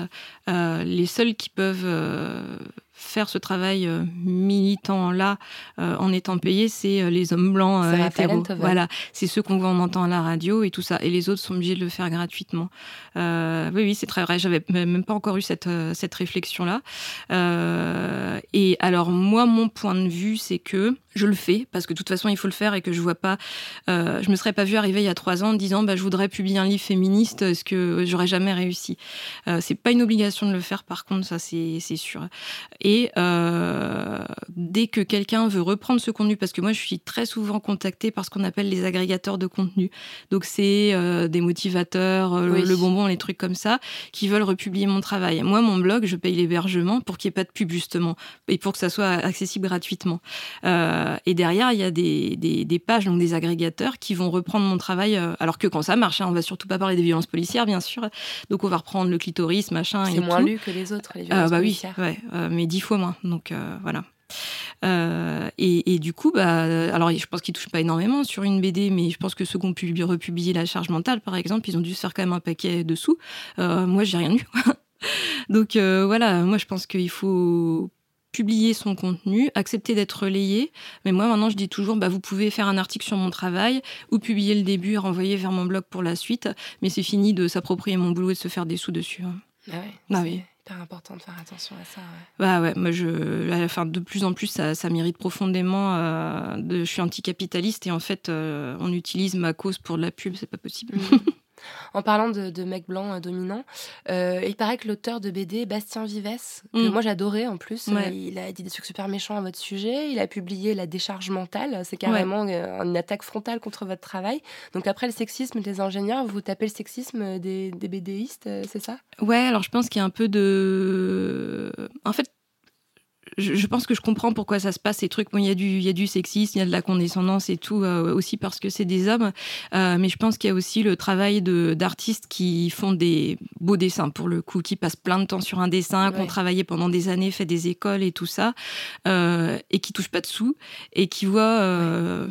euh, les seuls qui peuvent euh, faire ce travail euh, militant là euh, en étant payé, c'est euh, les hommes blancs hétéros. Voilà, c'est ceux qu'on voit, on entend à la radio et tout ça. Et les autres sont obligés de le faire gratuitement. oui, oui, c'est très vrai. J'avais même pas encore eu cette, cette réflexion là. et alors moi, mon point de vue, c'est que je le fais parce que de toute façon il faut le faire et que je vois pas euh, je me serais pas vue arriver il y a trois ans en disant bah je voudrais publier un livre féministe est-ce que j'aurais jamais réussi euh, c'est pas une obligation de le faire par contre ça c'est sûr et euh, dès que quelqu'un veut reprendre ce contenu parce que moi je suis très souvent contactée par ce qu'on appelle les agrégateurs de contenu donc c'est euh, des motivateurs le bonbon les trucs comme ça qui veulent republier mon travail moi mon blog je paye l'hébergement pour qu'il n'y ait pas de pub justement et pour que ça soit accessible gratuitement euh, euh, et derrière, il y a des, des, pages, donc des agrégateurs, qui vont reprendre mon travail. Euh, alors que quand ça marche, hein, on va surtout pas parler des violences policières, bien sûr. Donc on va reprendre le clitoris, machin. C'est moins lu que les autres, les violences bah policières. Oui, ouais, mais dix fois moins. Donc voilà. et, du coup, bah, alors je pense qu'ils touchent pas énormément sur une BD, mais je pense que ceux qui ont pu republier La Charge Mentale, par exemple, ils ont dû se faire quand même un paquet dessous. Euh, moi, j'ai rien eu. Donc voilà, moi je pense qu'il faut publier son contenu, accepter d'être relayé. Mais moi, maintenant, je dis toujours, bah, vous pouvez faire un article sur mon travail ou publier le début et renvoyer vers mon blog pour la suite. Mais c'est fini de s'approprier mon boulot et de se faire des sous dessus. Hein. Ah ouais, ah oui. Hyper important de faire attention à ça. Bah ouais, moi, je, enfin, de plus en plus, ça, ça mérite profondément. Euh, de, je suis anticapitaliste et en fait, euh, on utilise ma cause pour de la pub, c'est pas possible. Mm. En parlant de, de mecs blancs euh, dominants, euh, il paraît que l'auteur de BD, Bastien Vives, que mm. moi j'adorais en plus, euh, il a dit des trucs super méchants à votre sujet, il a publié La décharge mentale, c'est carrément une attaque frontale contre votre travail. Donc après le sexisme des ingénieurs, vous tapez le sexisme des, des BDistes, c'est ça? Ouais, alors je pense qu'il y a un peu de... En fait, je, pense que je comprends pourquoi ça se passe ces trucs. Bon, il y a du, il y a du sexisme, il y a de la condescendance et tout euh, aussi parce que c'est des hommes. Euh, mais je pense qu'il y a aussi le travail de d'artistes qui font des beaux dessins pour le coup, qui passent plein de temps sur un dessin, qui ont travaillé pendant des années, fait des écoles et tout ça, euh, et qui touchent pas de sous et qui voient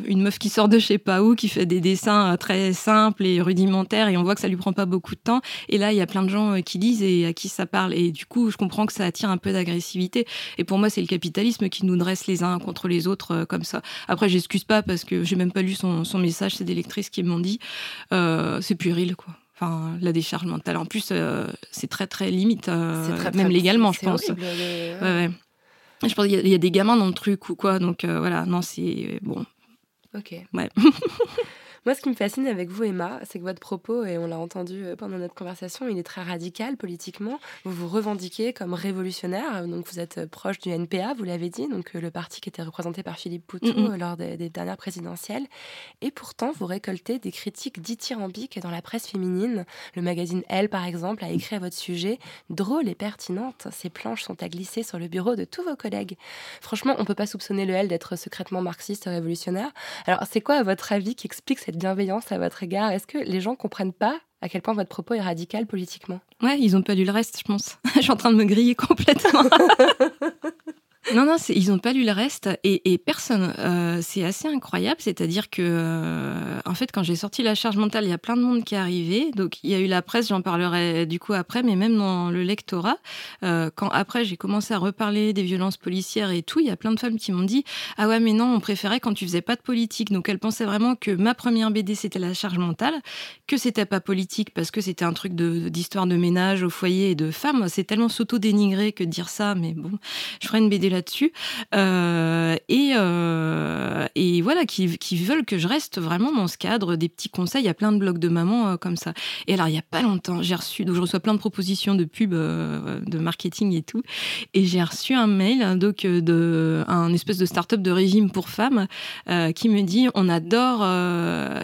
une meuf qui sort de je sais pas où, qui fait des dessins très simples et rudimentaires et on voit que ça lui prend pas beaucoup de temps. Et là, il y a plein de gens qui lisent et à qui ça parle. Et du coup, je comprends que ça attire un peu d'agressivité. Et pour moi, c'est le capitalisme qui nous dresse les uns contre les autres euh, comme ça. Après, j'excuse pas parce que j'ai même pas lu son, message, c'est des lectrices qui m'ont dit. Euh, c'est puéril, quoi. Enfin, la décharge mentale. En plus, euh, c'est très très limite, même légalement, je pense. Ouais, Je pense qu'il y, y, a des gamins dans le truc ou quoi, donc voilà, non, c'est bon. Ok. Ouais. Moi, ce qui me fascine avec vous, Emma, c'est que votre propos, et on l'a entendu euh, pendant notre conversation, il est très radical politiquement. Vous vous revendiquez comme révolutionnaire, donc vous êtes proche du NPA, vous l'avez dit, donc euh, le parti qui était représenté par Philippe Poutou euh, lors des, dernières présidentielles. Et pourtant, vous récoltez des critiques dithyrambiques dans la presse féminine. Le magazine Elle, par exemple, a écrit à votre sujet drôle et pertinente. Ces planches sont à glisser sur le bureau de tous vos collègues. Franchement, on ne peut pas soupçonner le Elle d'être secrètement marxiste révolutionnaire. Alors, c'est quoi, à votre avis, qui explique cette bienveillance à votre égard. Est-ce que les gens comprennent pas à quel point votre propos est radical politiquement? Ouais, ils ont pas lu le reste, je pense. je suis en train de me griller complètement. Non, non, ils n'ont pas lu le reste et, personne. Euh, c'est assez incroyable. C'est-à-dire que, euh, en fait, quand j'ai sorti la charge mentale, il y a plein de monde qui est arrivé. Donc, il y a eu la presse, j'en parlerai du coup après, mais même dans le lectorat, euh, quand après j'ai commencé à reparler des violences policières et tout, il y a plein de femmes qui m'ont dit Ah ouais, mais non, on préférait quand tu faisais pas de politique. Donc, elles pensaient vraiment que ma première BD, c'était la charge mentale, que c'était pas politique parce que c'était un truc d'histoire de, ménage au foyer et de femmes. C'est tellement s'auto-dénigrer que de dire ça, mais bon, je ferai une BD là-dessus. Euh, et, euh, et voilà, qui, qui, veulent que je reste vraiment dans ce cadre, des petits conseils. Il y a plein de blogs de maman euh, comme ça. Et alors, il n'y a pas longtemps, j'ai reçu, donc je reçois plein de propositions de pub, de marketing et tout. Et j'ai reçu un mail donc, de un espèce de start-up de régime pour femmes qui me dit On adore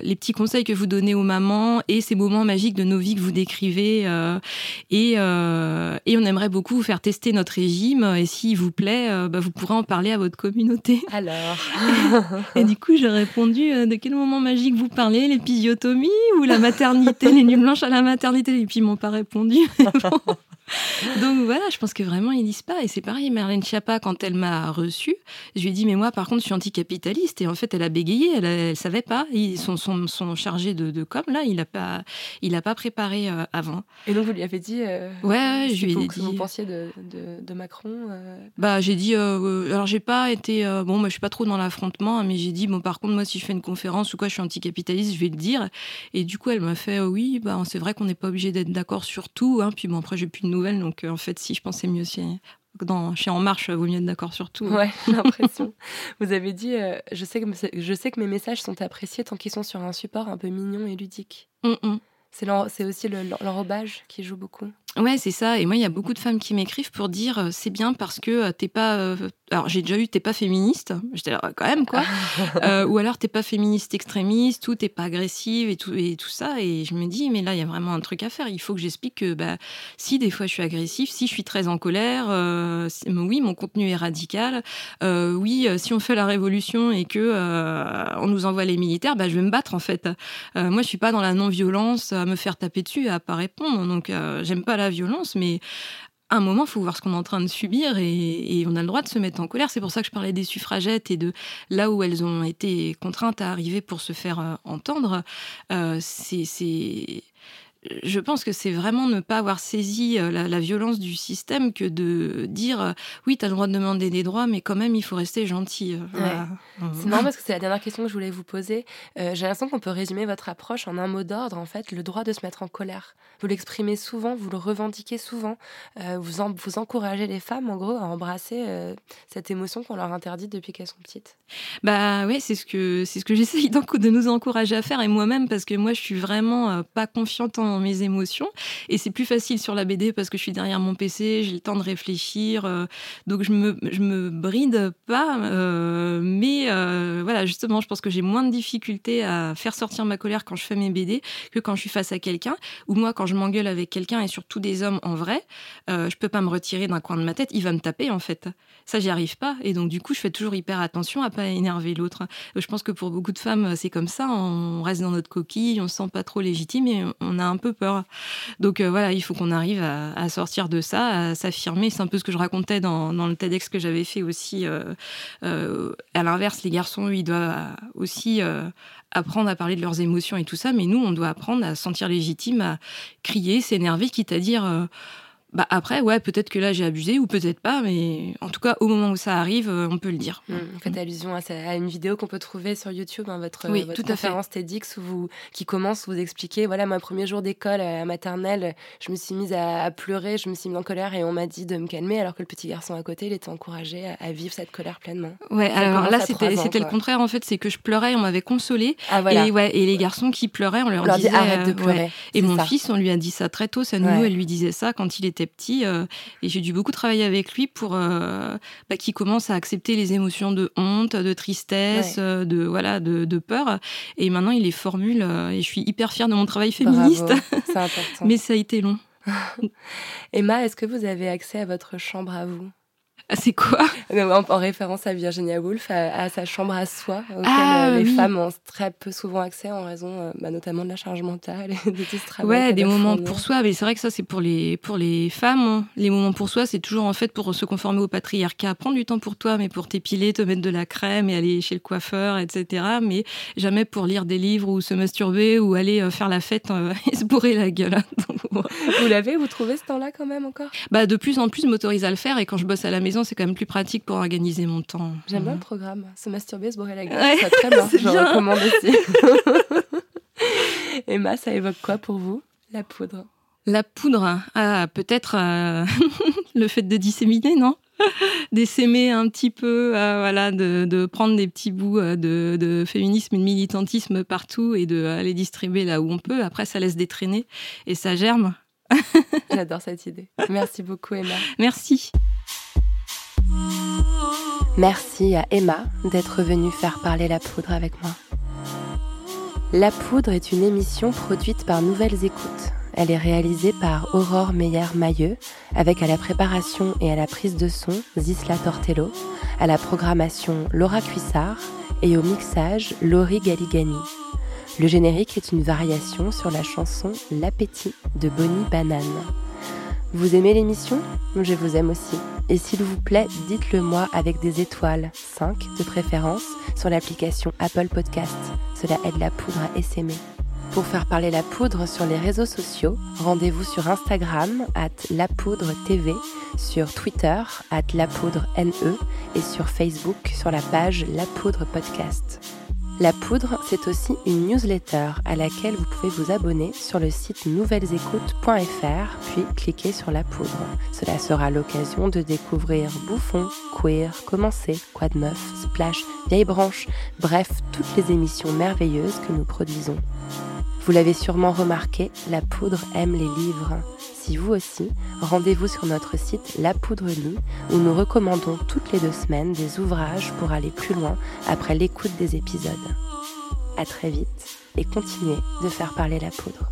les petits conseils que vous donnez aux mamans et ces moments magiques de nos vies que vous décrivez. et, et on aimerait beaucoup vous faire tester notre régime. Et s'il vous plaît, euh, bah, vous pourrez en parler à votre communauté. Alors Et du coup, j'ai répondu euh, de quel moment magique vous parlez L'épisiotomie ou la maternité Les nuits blanches à la maternité? Et puis, ils m'ont pas répondu. Donc voilà, je pense que vraiment ils lisent pas. Et c'est pareil, Merlène Schiappa, quand elle m'a reçue, je lui ai dit mais moi par contre je suis anticapitaliste et en fait elle a bégayé, elle, elle savait pas. Ils sont, sont, sont chargés de, de com là, il a pas, il a pas préparé euh, avant. Et donc vous lui avez dit. euh, Ouais, je lui ai dit. que vous pensiez de, de, de Macron. euh, Bah j'ai dit, euh, alors j'ai pas été, bon moi je suis pas trop dans l'affrontement, hein, mais j'ai dit bon par contre moi si je fais une conférence ou quoi je suis anticapitaliste, je vais le dire. Et du coup elle m'a fait oui, bah c'est vrai qu'on n'est pas obligé d'être d'accord sur tout. Hein. Puis bon après j'ai plus de nouvelles, donc euh, en fait si je pensais mieux aussi dans chez En Marche, vaut mieux être d'accord sur tout. Ouais, l'impression. vous avez dit euh, je, sais que, je sais que mes messages sont appréciés tant qu'ils sont sur un support un peu mignon et ludique. Hum, hum. C'est aussi le- l'enrobage qui joue beaucoup. Ouais, c'est ça. Et moi, il y a beaucoup de femmes qui m'écrivent pour dire euh, c'est bien parce que t'es pas. euh, Alors, j'ai déjà eu t'es pas féministe. J'étais là, quand même, quoi. Euh, ou alors t'es pas féministe extrémiste, ou t'es pas agressive et tout, et tout ça. Et je me dis, mais là, il y a vraiment un truc à faire. Il faut que j'explique que bah, si des fois je suis agressive, si je suis très en colère, euh, oui, mon contenu est radical. Euh, oui, si on fait la révolution et que on nous envoie les militaires, bah, je vais me battre en fait. Moi, je suis pas dans la non-violence, à me faire taper dessus, à pas répondre. Donc, j'aime pas la violence, mais un moment, il faut voir ce qu'on est en train de subir et, on a le droit de se mettre en colère. C'est pour ça que je parlais des suffragettes et de là où elles ont été contraintes à arriver pour se faire euh, entendre. Euh, c'est- je pense que c'est vraiment ne pas avoir saisi euh, la, la violence du système que de dire euh, oui, tu as le droit de demander des droits, mais quand même, il faut rester gentil. euh. C'est marrant parce que c'est la dernière question que je voulais vous poser. Euh, J'ai l'impression qu'on peut résumer votre approche en un mot d'ordre, en fait, le droit de se mettre en colère. Vous l'exprimez souvent, vous le revendiquez souvent, euh, vous, en- vous encouragez les femmes, en gros, à embrasser euh, cette émotion qu'on leur interdit depuis qu'elles sont petites. Bah oui, c'est ce que ce que j'essaye de nous encourager à faire et moi-même parce que moi je suis vraiment pas confiante en mes émotions et c'est plus facile sur la BD parce que je suis derrière mon PC, j'ai le temps de réfléchir, euh, donc je me je me bride pas, euh, mais euh, voilà justement je pense que j'ai moins de difficultés à faire sortir ma colère quand je fais mes BD que quand je suis face à quelqu'un ou moi quand je m'engueule avec quelqu'un et surtout des hommes en vrai, je peux pas me retirer d'un coin de ma tête, il va me taper en fait. Ça, j'y arrive pas. Et donc, du coup, je fais toujours hyper attention à pas énerver l'autre. Je pense que pour beaucoup de femmes, c'est comme ça. On reste dans notre coquille, on se sent pas trop légitime et on a un peu peur. Donc, euh, voilà, il faut qu'on arrive à, sortir de ça, à s'affirmer. C'est un peu ce que je racontais dans, le TEDx que j'avais fait aussi. euh, euh, à l'inverse, les garçons, ils doivent aussi apprendre à parler de leurs émotions et tout ça. Mais nous, on doit apprendre à se sentir légitime, à crier, s'énerver, quitte à dire. Euh, bah après, ouais, peut-être que là j'ai abusé ou peut-être pas, mais en tout cas, au moment où ça arrive, euh, on peut le dire. Mm. Vous faites allusion à, une vidéo qu'on peut trouver sur YouTube, hein, votre, Oui, votre tout à fait. conférence TEDx où vous, qui commence, vous expliquez, voilà, mon premier jour d'école à la maternelle, je me suis mise à, à pleurer, je me suis mise en colère et on m'a dit de me calmer, alors que le petit garçon à côté, il était encouragé à, à vivre cette colère pleinement. Ouais, Ça alors là c'était le contraire en fait, c'est que je pleurais, on m'avait consolée Ah voilà, et ouais, et les garçons qui pleuraient, on leur, on leur dit disait arrête de euh, pleurer. ouais. Et mon ça. fils, on lui a dit ça très tôt. Sa nounou, Ouais. elle lui disait ça quand il était petit. euh, et j'ai dû beaucoup travailler avec lui pour euh, bah, qu'il commence à accepter les émotions de honte, de tristesse, Ouais. euh, de voilà, de, de peur. Et maintenant, il les formule. et je suis hyper fière de mon travail féministe. Bravo, c'est important. Mais ça a été long. Emma, est-ce que vous avez accès à votre chambre à vous? C'est quoi? En, en référence à Virginia Woolf, à, à sa chambre à soi, auquel Ah, euh, les oui. femmes ont très peu souvent accès en raison euh, bah, notamment de la charge mentale et de tout ce travail. Ouais, des moments fournir. pour soi, mais c'est vrai que ça c'est pour les pour les femmes. hein. Les moments pour soi, c'est toujours en fait pour se conformer au patriarcat, prendre du temps pour toi, mais pour t'épiler, te mettre de la crème et aller chez le coiffeur, etc. Mais jamais pour lire des livres ou se masturber ou aller euh, faire la fête euh, et se bourrer la gueule. hein. Donc. Vous l'avez, vous trouvez ce temps-là quand même encore? Bah de plus en plus, je m'autorise à le faire et quand je bosse à la maison, c'est quand même plus pratique pour organiser mon temps. J'aime bien le programme. Se masturber, se bourrer la gueule, Ouais, c'est très bien. Je bien. recommande aussi. Emma, ça évoque quoi pour vous? La poudre. La poudre, ah, peut-être euh, le fait de disséminer, non? D'essaimer un petit peu, euh, voilà, de, de prendre des petits bouts euh, de, de féminisme et de militantisme partout et de les distribuer là où on peut. Après, ça laisse des traînées et ça germe. J'adore cette idée. Merci beaucoup, Emma. Merci. Merci à Emma d'être venue faire parler la poudre avec moi. La poudre est une émission produite par Nouvelles Écoutes. Elle est réalisée par Aurore Meyer-Mailleux, avec à la préparation et à la prise de son Zisla Tortello, à la programmation Laura Cuissard et au mixage Laurie Galigani. Le générique est une variation sur la chanson L'appétit de Bonnie Banane. Vous aimez l'émission? Je vous aime aussi. Et s'il vous plaît, dites-le moi avec des étoiles, 5 de préférence, sur l'application Apple Podcast. Cela aide la poudre à essaimer. Pour faire parler la poudre sur les réseaux sociaux, rendez-vous sur Instagram at lapoudre.tv, sur Twitter at lapoudre.ne et sur Facebook sur la page La Poudre Podcast. La Poudre, c'est aussi une newsletter à laquelle vous pouvez vous abonner sur le site nouvellesécoutes.fr, puis cliquer sur La Poudre. Cela sera l'occasion de découvrir Bouffon, Queer, Commencer, Quoi de Meuf, Splash, Vieille Branche, bref, toutes les émissions merveilleuses que nous produisons. Vous l'avez sûrement remarqué, La Poudre aime les livres. Si vous aussi, rendez-vous sur notre site La Poudre Lit, où nous recommandons toutes les deux semaines des ouvrages pour aller plus loin après l'écoute des épisodes. À très vite et continuez de faire parler la poudre.